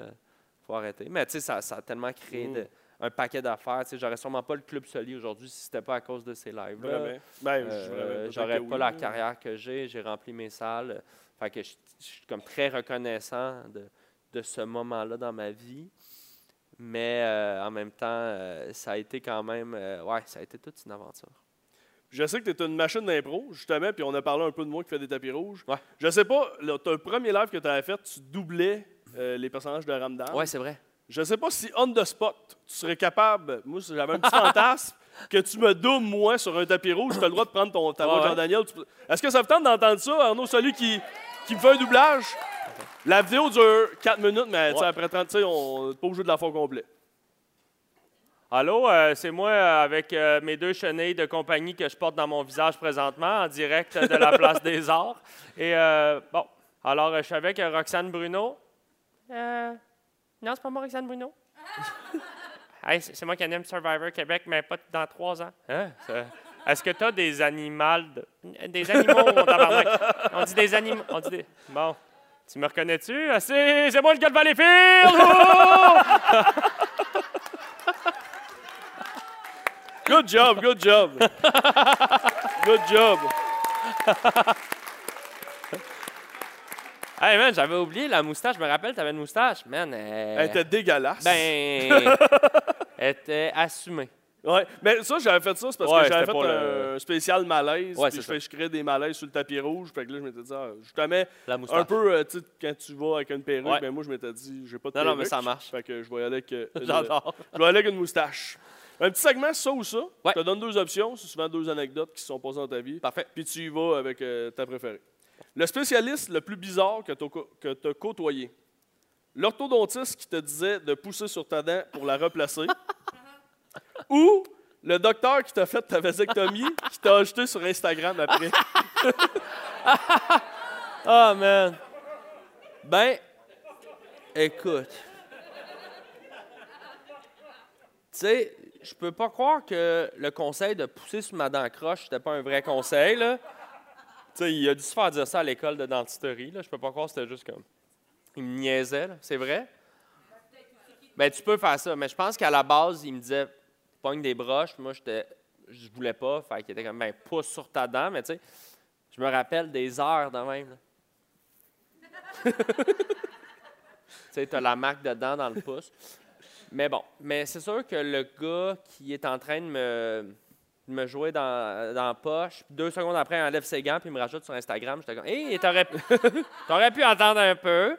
Faut arrêter. Mais tu sais, ça, ça a tellement créé Mm. de- un paquet d'affaires. Tu sais, j'aurais sûrement pas le club Soli aujourd'hui si c'était pas à cause de ces lives-là. Vraiment. Ben, je- Euh, J'aurais pas oui, la là. carrière que j'ai. J'ai rempli mes salles. Fait que je, je suis comme très reconnaissant de, de ce moment-là dans ma vie. Mais euh, en même temps, euh, ça a été quand même. euh, ouais, ça a été toute une aventure. Je sais que tu es une machine d'impro, justement, puis on a parlé un peu de moi qui fait des tapis rouges. Ouais. Je sais pas, t'as le premier live que tu avais fait, tu doublais euh, les personnages de Ramdam. Ouais, c'est vrai. Je sais pas si on the spot, tu serais capable, moi j'avais un petit fantasme, que tu me doubles moi sur un tapis rouge, tu as le droit de prendre ton, ta voix de. Jean-Daniel. Peux- Est-ce que ça vous tente d'entendre ça, Arnaud, celui qui, qui me fait un doublage? La vidéo dure 4 minutes, mais Ouais. après 30, tu sais, on n'est pas obligé de la faire au complet. Allô, euh, c'est moi euh, avec euh, mes deux chenilles de compagnie que je porte dans mon visage présentement, en direct de la place des [laughs] Arts. Et euh, bon, Alors, je suis avec Roxane Bruno. Euh, non, c'est pas moi, Roxane Bruno. [laughs] Hey, c'est moi qui anime Survivor Québec, mais pas dans trois ans. Hein? Est-ce que tu as des animaux? de- Des animaux, on tabarnak? On dit des animaux. On dit des... Bon. Tu me reconnais-tu? Ah, c'est c'est moi le gars de Valleyfield! [laughs] Oh! Good job, good job. good job. hey man, j'avais oublié la moustache. Je me rappelle, tu avais une moustache. Man, euh, Elle était dégueulasse. ben. [laughs] elle était assumée. Ouais, mais ça, j'avais fait ça, c'est parce Ouais, que j'avais fait un spécial malaise. Ouais, puis je, fais, je crée des malaises sur le tapis rouge. Fait que là, je m'étais dit, ah, moustache. un peu, euh, tu sais, quand tu vas avec une perruque, Ouais. ben moi, je m'étais dit, j'ai pas de Non, perruque. non, mais ça marche. Fait que je vais aller avec, euh, une- [laughs] J'adore. je vais aller avec une moustache. Un petit segment, ça ou ça. Ouais. Je te donne deux options. C'est souvent deux anecdotes qui se sont passées dans ta vie. Parfait. Puis tu y vas avec euh, ta préférée. Le spécialiste le plus bizarre que tu as côtoyé. L'orthodontiste qui te disait de pousser sur ta dent pour la replacer. [laughs] Ou le docteur qui t'a fait ta vasectomie qui t'a ajouté sur Instagram après. [laughs] Ah, man. Ben, écoute. Tu sais, je peux pas croire que le conseil de pousser sur ma dent croche, c'était pas un vrai conseil, là. Il a dû se faire dire ça à l'école de dentisterie, là. Je peux pas croire que c'était juste comme... Il me niaisait. C'est vrai? Ben, tu peux faire ça, mais je pense qu'à la base, il me disait, pogne des broches. Moi, j'étais... Je voulais pas, fait qu'il était comme, ben, pousse sur ta dent, mais tu sais, je me rappelle des heures de même. [laughs] Tu sais, tu as la marque de dent dans le pouce. Mais bon, mais c'est sûr que le gars qui est en train de me, de me jouer dans, dans la poche, deux secondes après, il enlève ses gants puis il me rajoute sur Instagram, j'étais comme, hé, t'aurais, t'aurais pu [laughs] entendre un peu.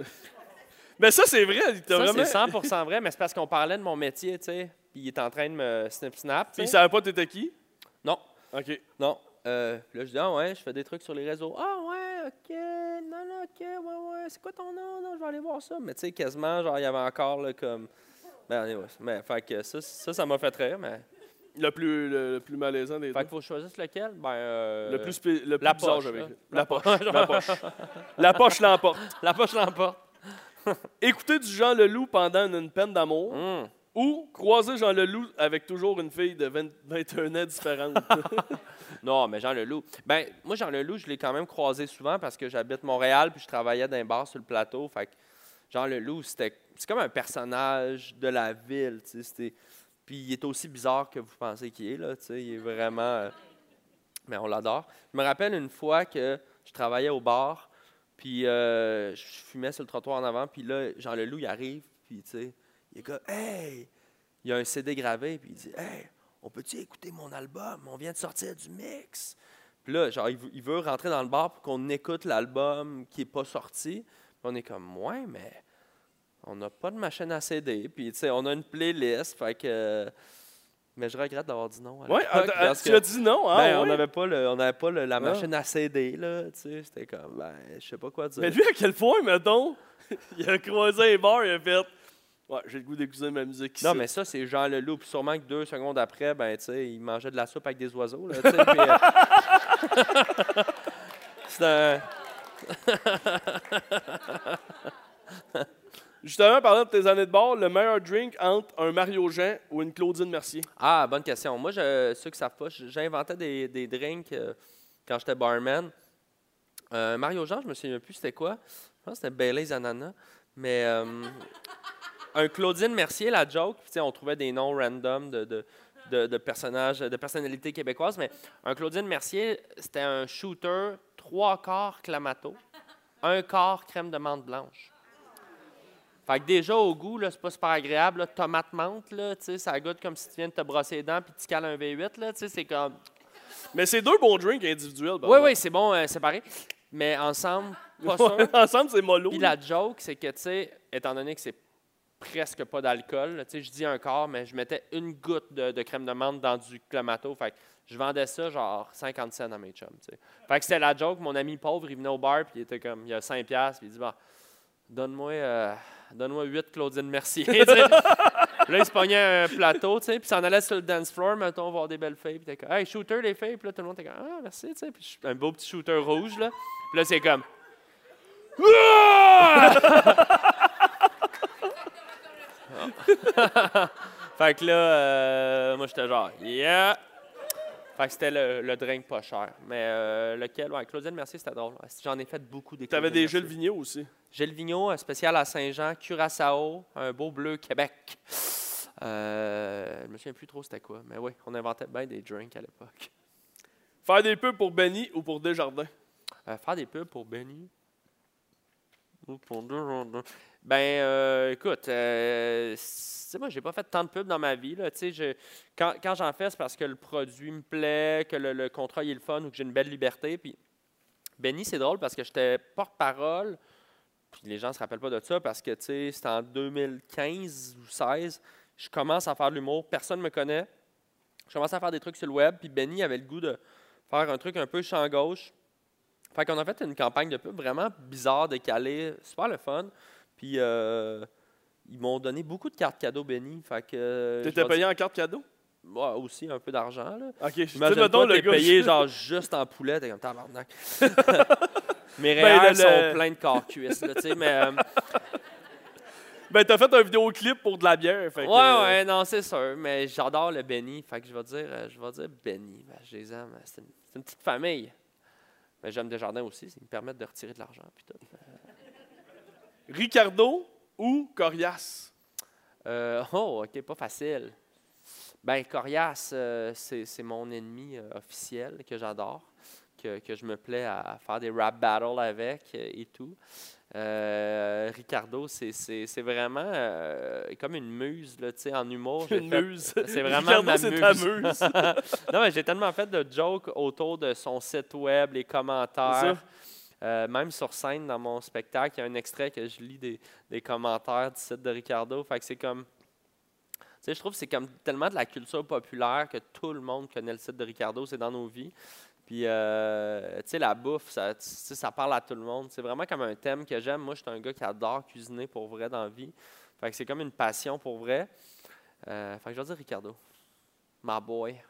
Mais ça, c'est vrai. il t'a Ça, vraiment... c'est 100% vrai, mais c'est parce qu'on parlait de mon métier, tu sais. Puis il est en train de me snip-snap. Puis il savait pas t'étais qui? Non, OK. non. Euh, là, je dis, ah ouais, je fais des trucs sur les réseaux. Ah ouais, ok, non, non, ok, ouais, ouais, c'est quoi ton nom? Non, je vais aller voir ça. Mais tu sais, quasiment, genre, il y avait encore, là, comme. Ben, anyway, mais, fait que ça, ça, ça m'a fait rire, mais. Le plus, le, le plus malaisant des Fait deux. qu'il faut choisir lequel? Ben. euh, Le plus, le plus la bizarre, poche. La La poche. poche. La poche. La poche l'emporte. [laughs] La poche l'emporte. [laughs] Écouter du Jean Leloup pendant une peine d'amour Hum. ou croiser Jean Leloup avec toujours une fille de 20 21 ans différente. [laughs] Non, mais Jean Leloup. Ben, moi, Jean Leloup, je l'ai quand même croisé souvent parce que j'habite Montréal puis je travaillais dans un bar sur le plateau. Fait que Jean Leloup, c'était c'est comme un personnage de la ville, Puis il est aussi bizarre que vous pensez qu'il est, là. Il est vraiment... euh, Mais on l'adore. Je me rappelle une fois que je travaillais au bar, puis euh, je fumais sur le trottoir en avant, puis là, Jean Leloup, il arrive, puis tu sais, il est comme « Hey! » Il a un CD gravé, puis il dit « Hey! » on peut-tu écouter mon album? On vient de sortir du mix. Puis là, genre, il veut rentrer dans le bar pour qu'on écoute l'album qui n'est pas sorti. On est comme, ouais, mais on n'a pas de machine à CD. Puis, tu sais, on a une playlist. Fait que. Mais je regrette d'avoir dit non. L'époque, attends, parce tu as dit non, hein? ben, on n'avait pas, le, on n'avait pas le- la Ah. machine à CD, là. Tu sais, c'était comme, ben, je sais pas quoi dire. Mais lui, à quel point, mettons, [laughs] il a croisé un bar, il a fait Ouais, j'ai le goût d'écouter ma musique ici. Non, mais ça, c'est Jean Leloup. Puis sûrement que deux secondes après, ben, tu sais, il mangeait de la soupe avec des oiseaux, là, tu sais. [laughs] puis, euh, [laughs] c'est un... [laughs] Justement, parlant de tes années de bar, le meilleur drink entre un Mario Jean ou une Claudine Mercier? Ah, bonne question. Moi, je, ceux qui savent pas, j'inventais des, des drinks euh, quand j'étais barman. Euh, Mario Jean, je me souviens plus c'était quoi. Je pense que c'était Bailey's Ananas. Mais euh, un Claudine Mercier, la joke, on trouvait des noms random de- de personnages, de personnalités québécoises. Mais un Claudine Mercier, c'était un shooter, trois quarts clamato, un quart crème de menthe blanche. Fait que déjà, au goût, là, c'est pas super agréable. là. Tomate menthe, là, ça goûte comme si tu viens de te brosser les dents puis tu cales un V8, là, tu sais, c'est comme... Mais c'est deux bons drinks individuels. Oui, oui, c'est bon euh, séparé, mais ensemble, pas sûr. [laughs] Ensemble, c'est mollo. Puis la joke, c'est que, tu sais, étant donné que c'est presque pas d'alcool, tu sais, je dis un quart, mais je mettais une goutte de, crème de menthe dans du clamato, fait que je vendais ça genre 50 cents à mes chums, tu sais. Fait que c'était la joke, mon ami pauvre, il venait au bar, puis il était comme, il y a 5 piastres, il dit, bon, donne-moi euh, donne-moi 8 Claudine Mercier. [laughs] Là, il se pognait un plateau, tu sais, puis s'en allait sur le dance floor, mettons, voir des belles filles, puis t'es comme, hey, shooter les filles, puis là, tout le monde était comme, ah, merci, tu sais, puis un beau petit shooter rouge, là. Puis là, c'est comme, [laughs] [laughs] Fait que là, euh, moi, j'étais genre, yeah! Fait que c'était le, le drink pas cher. Mais euh, lequel? Ouais, Claudine Mercier, c'était drôle. J'en ai fait beaucoup des T'avais des Gilles. Vigneault aussi. Gilles Vigneault, un spécial à Saint-Jean, Curaçao, un beau bleu Québec. Euh, je me souviens plus trop c'était quoi, mais oui, on inventait bien des drinks à l'époque. Faire des pubs pour Benny ou pour Desjardins? Euh, faire des pubs pour Benny. Ou pour Desjardins. Ben, euh, écoute, euh, moi, j'ai pas fait tant de pubs dans ma vie. Là, quand quand j'en fais, c'est parce que le produit me plaît, que le, contrat est le fun ou que j'ai une belle liberté. Puis, Benny, c'est drôle parce que j'étais porte-parole. Puis les gens ne se rappellent pas de ça parce que, c'était en 2015 ou 16. Je commence à faire de l'humour. Personne ne me connaît. Je commence à faire des trucs sur le web. Puis Benny avait le goût de faire un truc un peu champ gauche. Fait qu'on a fait une campagne de pub vraiment bizarre, décalée, super le fun. Puis euh, ils m'ont donné beaucoup de cartes cadeaux Benny. Fait que. T'étais payé en carte cadeau? Ouais, aussi un peu d'argent. Là. Ok, je toi, le gars. payé genre juste en poulet, t'es comme tabarnak. [laughs] Mes Ben, REER le- sont le- pleins de corps cuisses, là, tu sais, mais... euh, Ben, t'as fait un vidéoclip pour de la bière. Fait que, ouais, euh, ouais, non, c'est sûr, mais j'adore le Benny, fait que je vais dire, euh, je vais dire Benny, ben, je les aime, c'est une, c'est une petite famille. Mais j'aime Desjardins aussi, ils me permettent de retirer de l'argent, puis tout. Ricardo ou Corias? Euh, oh, OK, pas facile. Ben, Corias, euh, c'est mon ennemi euh, officiel que j'adore, que, que je me plais à, à faire des rap battles avec et tout. Ricardo, c'est- vraiment comme une muse là, tu sais, en humour. Une fait- muse. C'est vraiment Ricardo, ma ta muse. muse. [laughs] non, mais j'ai tellement fait de jokes autour de son site web, les commentaires. Euh, même sur scène, dans mon spectacle, il y a un extrait que je lis des, des commentaires du site de Ricardo. Fait que c'est comme. Tu sais, je trouve que c'est comme tellement de la culture populaire que tout le monde connaît le site de Ricardo, c'est dans nos vies. Puis, euh, tu sais, la bouffe, ça, parle à tout le monde. C'est vraiment comme un thème que j'aime. Moi, je suis un gars qui adore cuisiner pour vrai dans la vie. Fait que c'est comme une passion pour vrai. Euh, fait que je vais dire Ricardo. My boy.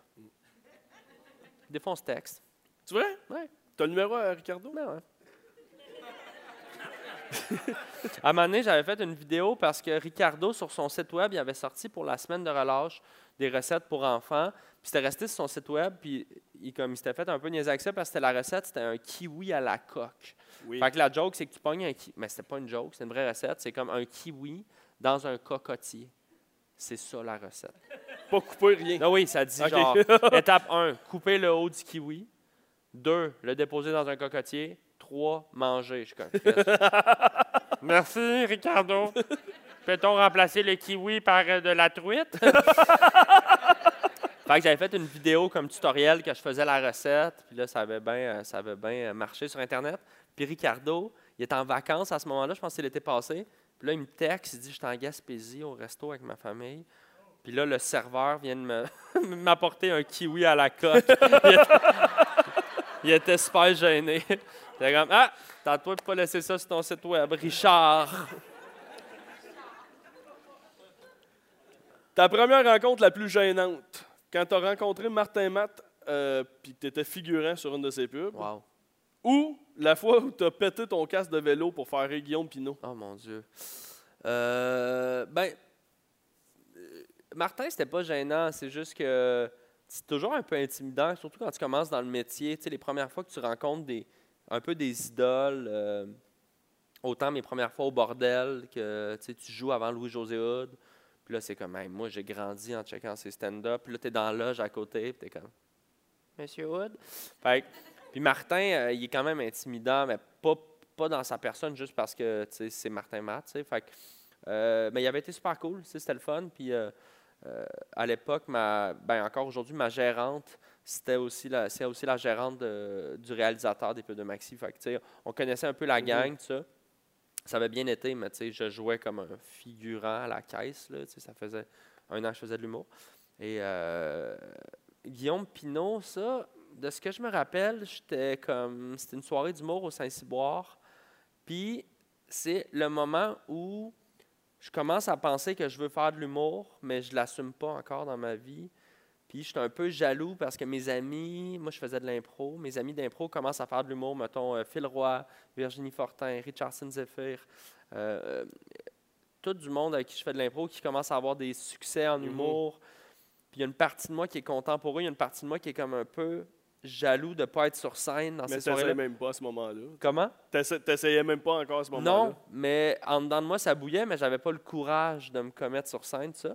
Des fois, on se texte. Tu vois? Ouais. T'as le numéro à Ricardo? Ben ouais. [laughs] à un moment donné, j'avais fait une vidéo parce que Ricardo, sur son site web, il avait sorti pour la semaine de relâche des recettes pour enfants. Puis c'était resté sur son site web, puis il, comme, il s'était fait un peu niaiser avec ça parce que c'était la recette, c'était un kiwi à la coque. Oui. Fait que la joke, c'est que tu pognes un kiwi. Mais c'était pas une joke, c'est une vraie recette. C'est comme un kiwi dans un cocotier. C'est ça la recette. Pas couper rien. Ah oui, ça dit genre [laughs] étape 1, couper le haut du kiwi. 2, le déposer dans un cocotier. 3, manger. Je suis comme Chris. [laughs] Merci, Ricardo. Peut-on remplacer le kiwi par euh, de la truite? fait que j'avais fait une vidéo comme tutoriel que je faisais la recette. Puis là, ça avait bien euh, ça avait bien euh, marché sur Internet. Puis Ricardo, il est en vacances à ce moment-là, je pense que c'est l'été passé. Puis là, il me texte, il dit Je suis en Gaspésie au resto avec ma famille. Puis là, le serveur vient de me- [laughs] m'apporter un kiwi à la coque. il, [laughs] était, il était super gêné. [laughs] J'étais comme Ah, t'as toi de pas laisser ça sur ton site web, Richard. Ta première rencontre la plus gênante, quand t'as rencontré Martin Matt, euh, puis que t'étais figurant sur une de ses pubs, Wow. ou la fois où t'as pété ton casque de vélo pour faire Guillaume Pinot. Oh mon Dieu. Euh, ben, euh, Martin, c'était pas gênant. C'est juste que c'est toujours un peu intimidant, surtout quand tu commences dans le métier. Tu sais, les premières fois que tu rencontres des, un peu des idoles, euh, autant mes premières fois au bordel que tu joues avant Louis-José Hood. Puis là, c'est comme, Hey, moi, j'ai grandi en checkant ses stand-up. Puis là, tu es dans la loge à côté, puis tu es comme, Monsieur Hood. Fait puis Martin, euh, il est quand même intimidant, mais pas, pas dans sa personne, juste parce que c'est Martin Matt. Fait euh, mais il avait été super cool, c'était le fun. Puis euh, à l'époque, ma, ben encore aujourd'hui, ma gérante, c'était aussi la, c'est aussi la gérante de- du réalisateur des Peu de Maxi. Fait que, on connaissait un peu la gang, tout ça. Ça avait bien été, mais je jouais comme un figurant à la caisse. Là, ça faisait un an que je faisais de l'humour. Et euh, Guillaume Pinot, ça, de ce que je me rappelle, j'étais comme. C'était une soirée d'humour au Saint-Cyboire. Puis c'est le moment où je commence à penser que je veux faire de l'humour, mais je ne l'assume pas encore dans ma vie. Puis j'étais un peu jaloux parce que mes amis, moi je faisais de l'impro, mes amis d'impro commencent à faire de l'humour, mettons euh, Phil Roy, Virginie Fortin, Richardson Zephyr, euh, euh, tout du monde avec qui je fais de l'impro qui commence à avoir des succès en Mhm. humour. Puis il y a une partie de moi qui est content pour eux, il y a une partie de moi qui est comme un peu jaloux de ne pas être sur scène dans Mais ces t'essayais soirées-là. même pas à ce moment-là. Comment? T'essa- T'essayais même pas encore à ce moment-là. Non, mais en dedans de moi, ça bouillait, mais j'avais pas le courage de me commettre sur scène, ça.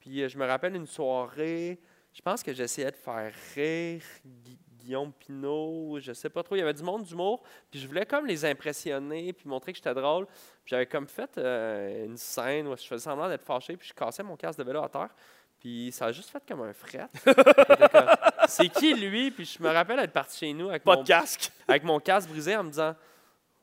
Puis euh, je me rappelle une soirée, je pense que j'essayais de faire rire Gui- Guillaume Pinot, je sais pas trop. Il y avait du monde d'humour, puis je voulais comme les impressionner, puis montrer que j'étais drôle. J'avais comme fait euh, une scène où je faisais semblant d'être fâché, puis je cassais mon casque de vélo à terre. Puis ça a juste fait comme un fret. [laughs] C'est qui lui? Puis je me rappelle être parti chez nous avec Pas mon de casque. [laughs] avec mon casque brisé en me disant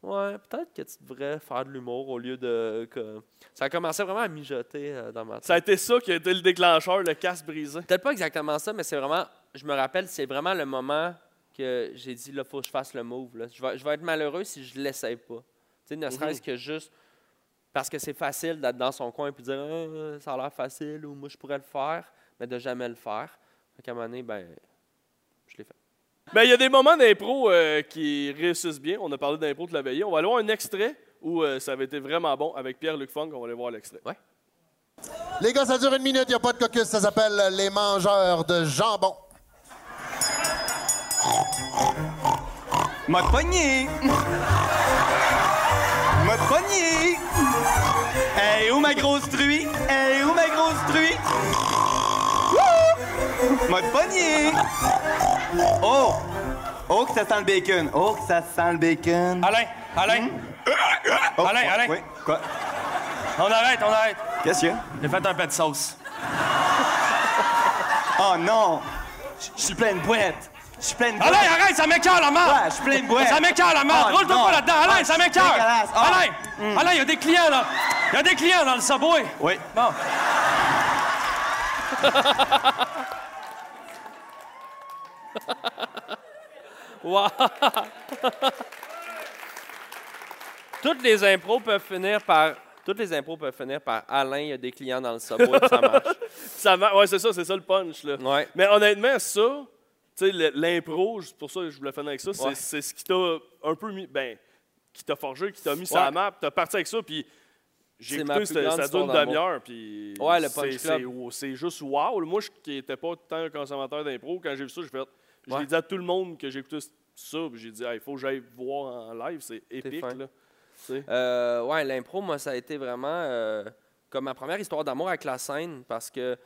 Ouais, peut-être que tu devrais faire de l'humour au lieu de. Que... Ça a commencé vraiment à mijoter euh, dans ma tête. Ça a été ça qui a été le déclencheur, le casque brisé. Peut-être pas exactement ça, mais c'est vraiment. Je me rappelle, c'est vraiment le moment que j'ai dit là, faut que je fasse le move. Là. Je, vais, je vais être malheureux si je l'essaye pas. Tu sais, ne serait-ce que juste parce que c'est facile d'être dans son coin et de dire Ah, ça a l'air facile ou moi je pourrais le faire, mais de jamais le faire. Qu'à un moment donné, ben, je l'ai fait. Ben, il y a des moments d'impro euh, qui réussissent bien. On a parlé d'impro toute la veillée. On va aller voir un extrait où euh, ça avait été vraiment bon avec Pierre-Luc Funk. On va aller voir l'extrait. Les gars, ça dure une minute, il a pas de caucus, ça s'appelle les mangeurs de jambon. M'a pogné! Pogné! Hey, où ma grosse truie? Hey, où ma grosse truie? Wouh! M'a pogné! Oh! Oh, que ça sent le bacon! Oh, que ça sent le bacon! Alain, Alain, Oh, Alain, ouais, Alain. Oui, quoi? on arrête, on arrête. Qu'est-ce qu'il y a? J'ai fait un pet de sauce. Oh non! Je suis plein de boîtes! Je suis plein de! Alain, arrête, ça m'écœure la merde. Ouais, je suis plein de boîtes! Ça m'écœure la merde. Ah, Roule-toi pas là-dedans. Alain, Ah, ça m'écœure. Ah. Alain, Alain, il y a des clients là. Il y a des clients dans le subway. Oui. Bon. [laughs] Wow! Toutes les impros peuvent finir par. Toutes les impros peuvent finir par Alain, il y a des clients dans le subway, ça marche. [laughs] Ça ma- ouais, c'est ça, c'est ça le punch. Là. Ouais. Mais honnêtement, ça, tu sais, l'impro, c'est pour ça que je voulais finir avec ça, c'est, Ouais. c'est ce qui t'a un peu mis, ben, qui t'a forgé, qui t'a mis sur la map, t'as parti avec ça, puis j'ai écouté, ça dure une demi-heure, puis Ouais, c'est- juste wow. Moi, je, qui n'étais pas tant un consommateur d'impro, quand j'ai vu ça, j'ai fait, je l'ai dit à tout le monde que j'écoutais ça, puis j'ai dit, il faut que j'aille voir en live, c'est épique, là. Euh, ouais, l'impro, moi, ça a été vraiment euh, comme ma première histoire d'amour avec la scène parce que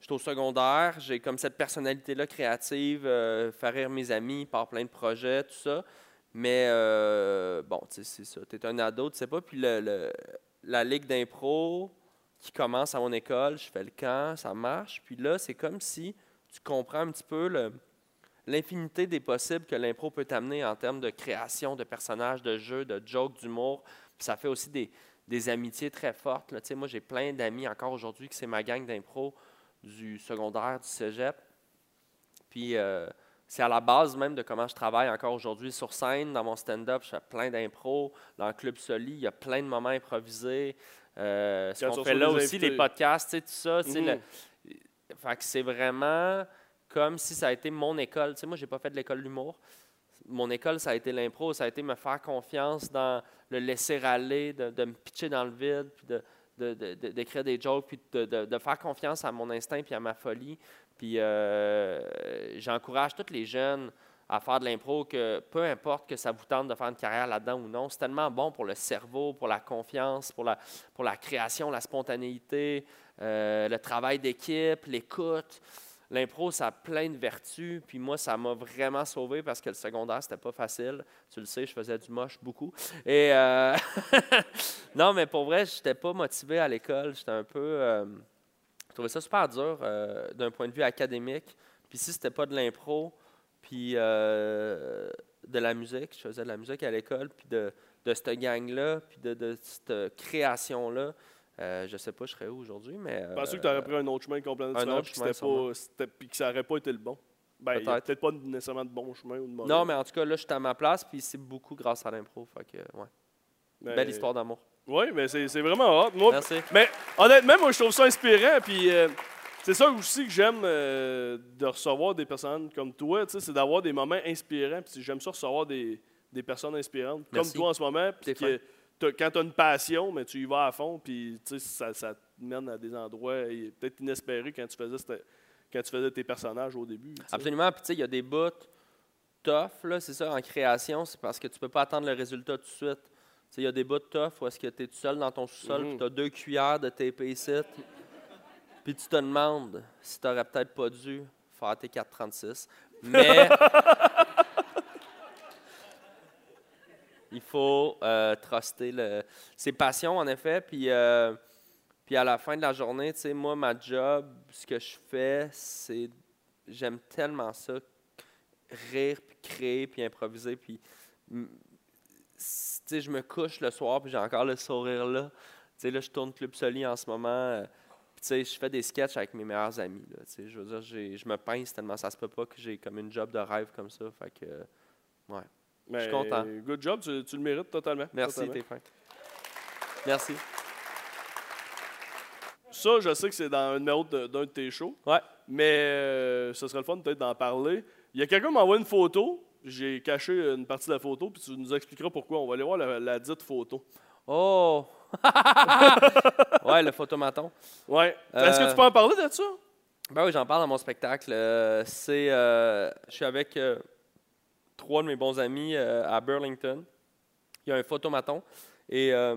j'étais au secondaire, j'ai comme cette personnalité-là créative, euh, faire rire mes amis par plein de projets, tout ça. Mais euh, bon, tu sais, c'est ça. Tu es un ado, tu sais pas. Puis le, la ligue d'impro qui commence à mon école, je fais le camp, ça marche. Puis là, c'est comme si tu comprends un petit peu l'infinité des possibles que l'impro peut t'amener en termes de création de personnages, de jeux, de jokes, d'humour. Puis ça fait aussi des, amitiés très fortes. Moi, j'ai plein d'amis encore aujourd'hui qui c'est ma gang d'impro du secondaire, du cégep. Puis euh, c'est à la base même de comment je travaille encore aujourd'hui sur scène, dans mon stand-up. Je fais plein d'impro. Dans le Club Soli, il y a plein de moments improvisés. Euh, ce qu'on fait là aussi, invités. les podcasts, tout ça. Mhm. le- fait que c'est vraiment comme si ça a été mon école. Tu sais, moi, j'ai pas fait de l'école d'humour. Mon école, ça a été l'impro, ça a été me faire confiance dans le laisser aller, de, de me pitcher dans le vide, puis de, d'écrire des jokes, puis de faire confiance à mon instinct puis à ma folie. Puis euh, j'encourage tous les jeunes à faire de l'impro, que peu importe que ça vous tente de faire une carrière là-dedans ou non, c'est tellement bon pour le cerveau, pour la confiance, pour la, pour la création, la spontanéité, euh, le travail d'équipe, l'écoute. L'impro, ça a plein de vertus. Puis moi, ça m'a vraiment sauvé parce que le secondaire, c'était pas facile. Tu le sais, je faisais du moche beaucoup. Et euh, [laughs] non, mais pour vrai, j'étais pas motivé à l'école. J'étais un peu. euh, je trouvais ça super dur euh, d'un point de vue académique. Puis si c'était pas de l'impro, puis de la musique, je faisais de la musique à l'école, puis de, cette gang-là, puis de cette création-là, euh, je sais pas, je serais où aujourd'hui, mais. euh, Penses-tu que tu aurais pris un autre chemin complètement différent, puis, que ça n'aurait pas été le bon? Ben, il y a Peut-être. peut-être pas nécessairement de bon chemin ou de mauvais. Non, mais en tout cas, là, j'étais à ma place, puis c'est beaucoup grâce à l'impro. Fait que, ouais. Mais- Belle histoire d'amour. Oui, mais c'est c'est vraiment hot. Moi, Merci. Mais honnêtement, moi, je trouve ça inspirant. Puis, euh, c'est ça aussi que j'aime euh, de recevoir des personnes comme toi, tu sais, c'est d'avoir des moments inspirants. Puis j'aime ça recevoir des, des personnes inspirantes Merci. comme toi en ce moment. Puis quand tu as une passion, mais tu y vas à fond, puis tu sais, ça, ça te mène à des endroits peut-être inespérés quand tu faisais cette- quand tu faisais tes personnages au début. Absolument. Puis tu sais, il y a des bouts tough, là, c'est ça, en création, c'est parce que tu peux pas attendre le résultat tout de suite. Tu sais, il y a des bouts tough où est-ce que tu es tout seul dans ton sous-sol, Mhm. puis tu as deux cuillères de TP ici, puis tu te demandes si tu n'aurais peut-être pas dû faire tes 436. Mais [laughs] il faut euh, truster le... ses passions, en effet, puis... euh, puis à la fin de la journée, tu sais, moi, ma job, ce que je fais, c'est. J'aime tellement ça. Rire, puis créer, puis improviser. Puis. Tu sais, je me couche le soir, puis j'ai encore le sourire là. Tu sais, là, je tourne Club Soli en ce moment. euh, tu sais, je fais des sketchs avec mes meilleurs amis. Tu sais, je veux dire, je me pince tellement ça se peut pas que j'ai comme une job de rêve comme ça. Fait que. Ouais. Mais, suis content. Good job, tu, tu le mérites totalement. Merci, totalement. t'es fin. Merci. Ça, je sais que c'est dans un de- d'un de tes shows. Ouais. Mais euh, ce serait le fun peut-être d'en parler. Il y a quelqu'un qui m'a envoyé une photo. J'ai caché une partie de la photo, puis tu nous expliqueras pourquoi. On va aller voir la, la dite photo. Oh! [laughs] ouais, le photomaton. Ouais. Est-ce que Euh, tu peux en parler de ça? Ben oui, j'en parle dans mon spectacle. Euh, c'est, euh, je suis avec euh, trois de mes bons amis euh, à Burlington. Il y a un photomaton. Et euh,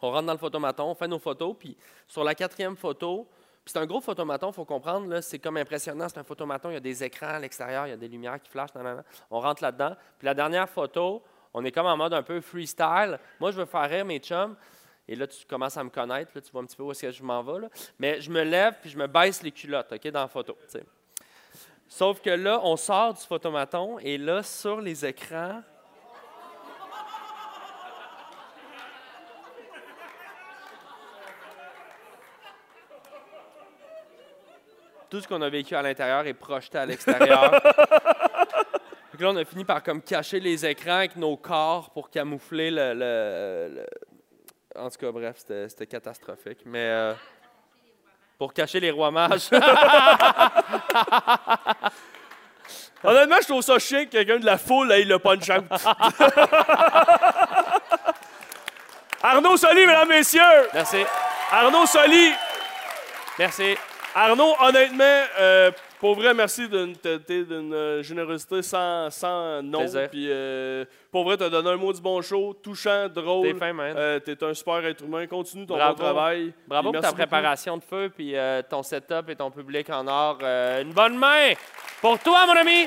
on rentre dans le photomaton, on fait nos photos. Puis sur la quatrième photo, c'est un gros photomaton, il faut comprendre, c'est comme impressionnant. C'est un photomaton, il y a des écrans à l'extérieur, il y a des lumières qui flashent. nanana. On rentre là-dedans. Puis la dernière photo, on est comme en mode un peu freestyle. Moi, je veux faire rire mes chums. Et là, tu commences à me connaître, là, tu vois un petit peu où est-ce que je m'en vais. là. Mais je me lève puis je me baisse les culottes, OK, dans la photo. Sauf que là, on sort du photomaton et là, sur les écrans. Tout ce qu'on a vécu à l'intérieur est projeté à l'extérieur. [laughs] Là, on a fini par comme cacher les écrans avec nos corps pour camoufler le. le- le- En tout cas, bref, c'était c'était catastrophique. Mais euh, pour cacher les rois mages. [laughs] Honnêtement, je trouve ça chiant que quelqu'un de la foule aille le punch out. [laughs] Arnaud Soli, mesdames, messieurs! Merci. Arnaud Soli! Merci. Arnaud, honnêtement, euh, pour vrai, merci d'une euh, générosité sans, sans nom. Puis, euh, pour vrai, t'as donné un mot du bon show, touchant, drôle. T'es fin, man. Euh, T'es un super être humain. Continue ton Bravo. bon travail. Bravo pour ta beaucoup. préparation de feu, puis euh, ton setup et ton public en or. Une bonne main pour toi, mon ami.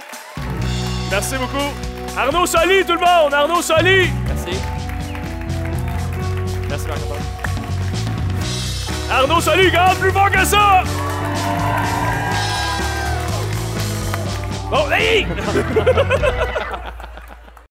Merci beaucoup. Arnaud Soli, tout le monde! Arnaud Soli! Merci. Merci, Marc-Antoine. Arnaud Soli, garde plus fort que ça! Bon, hey! [laughs]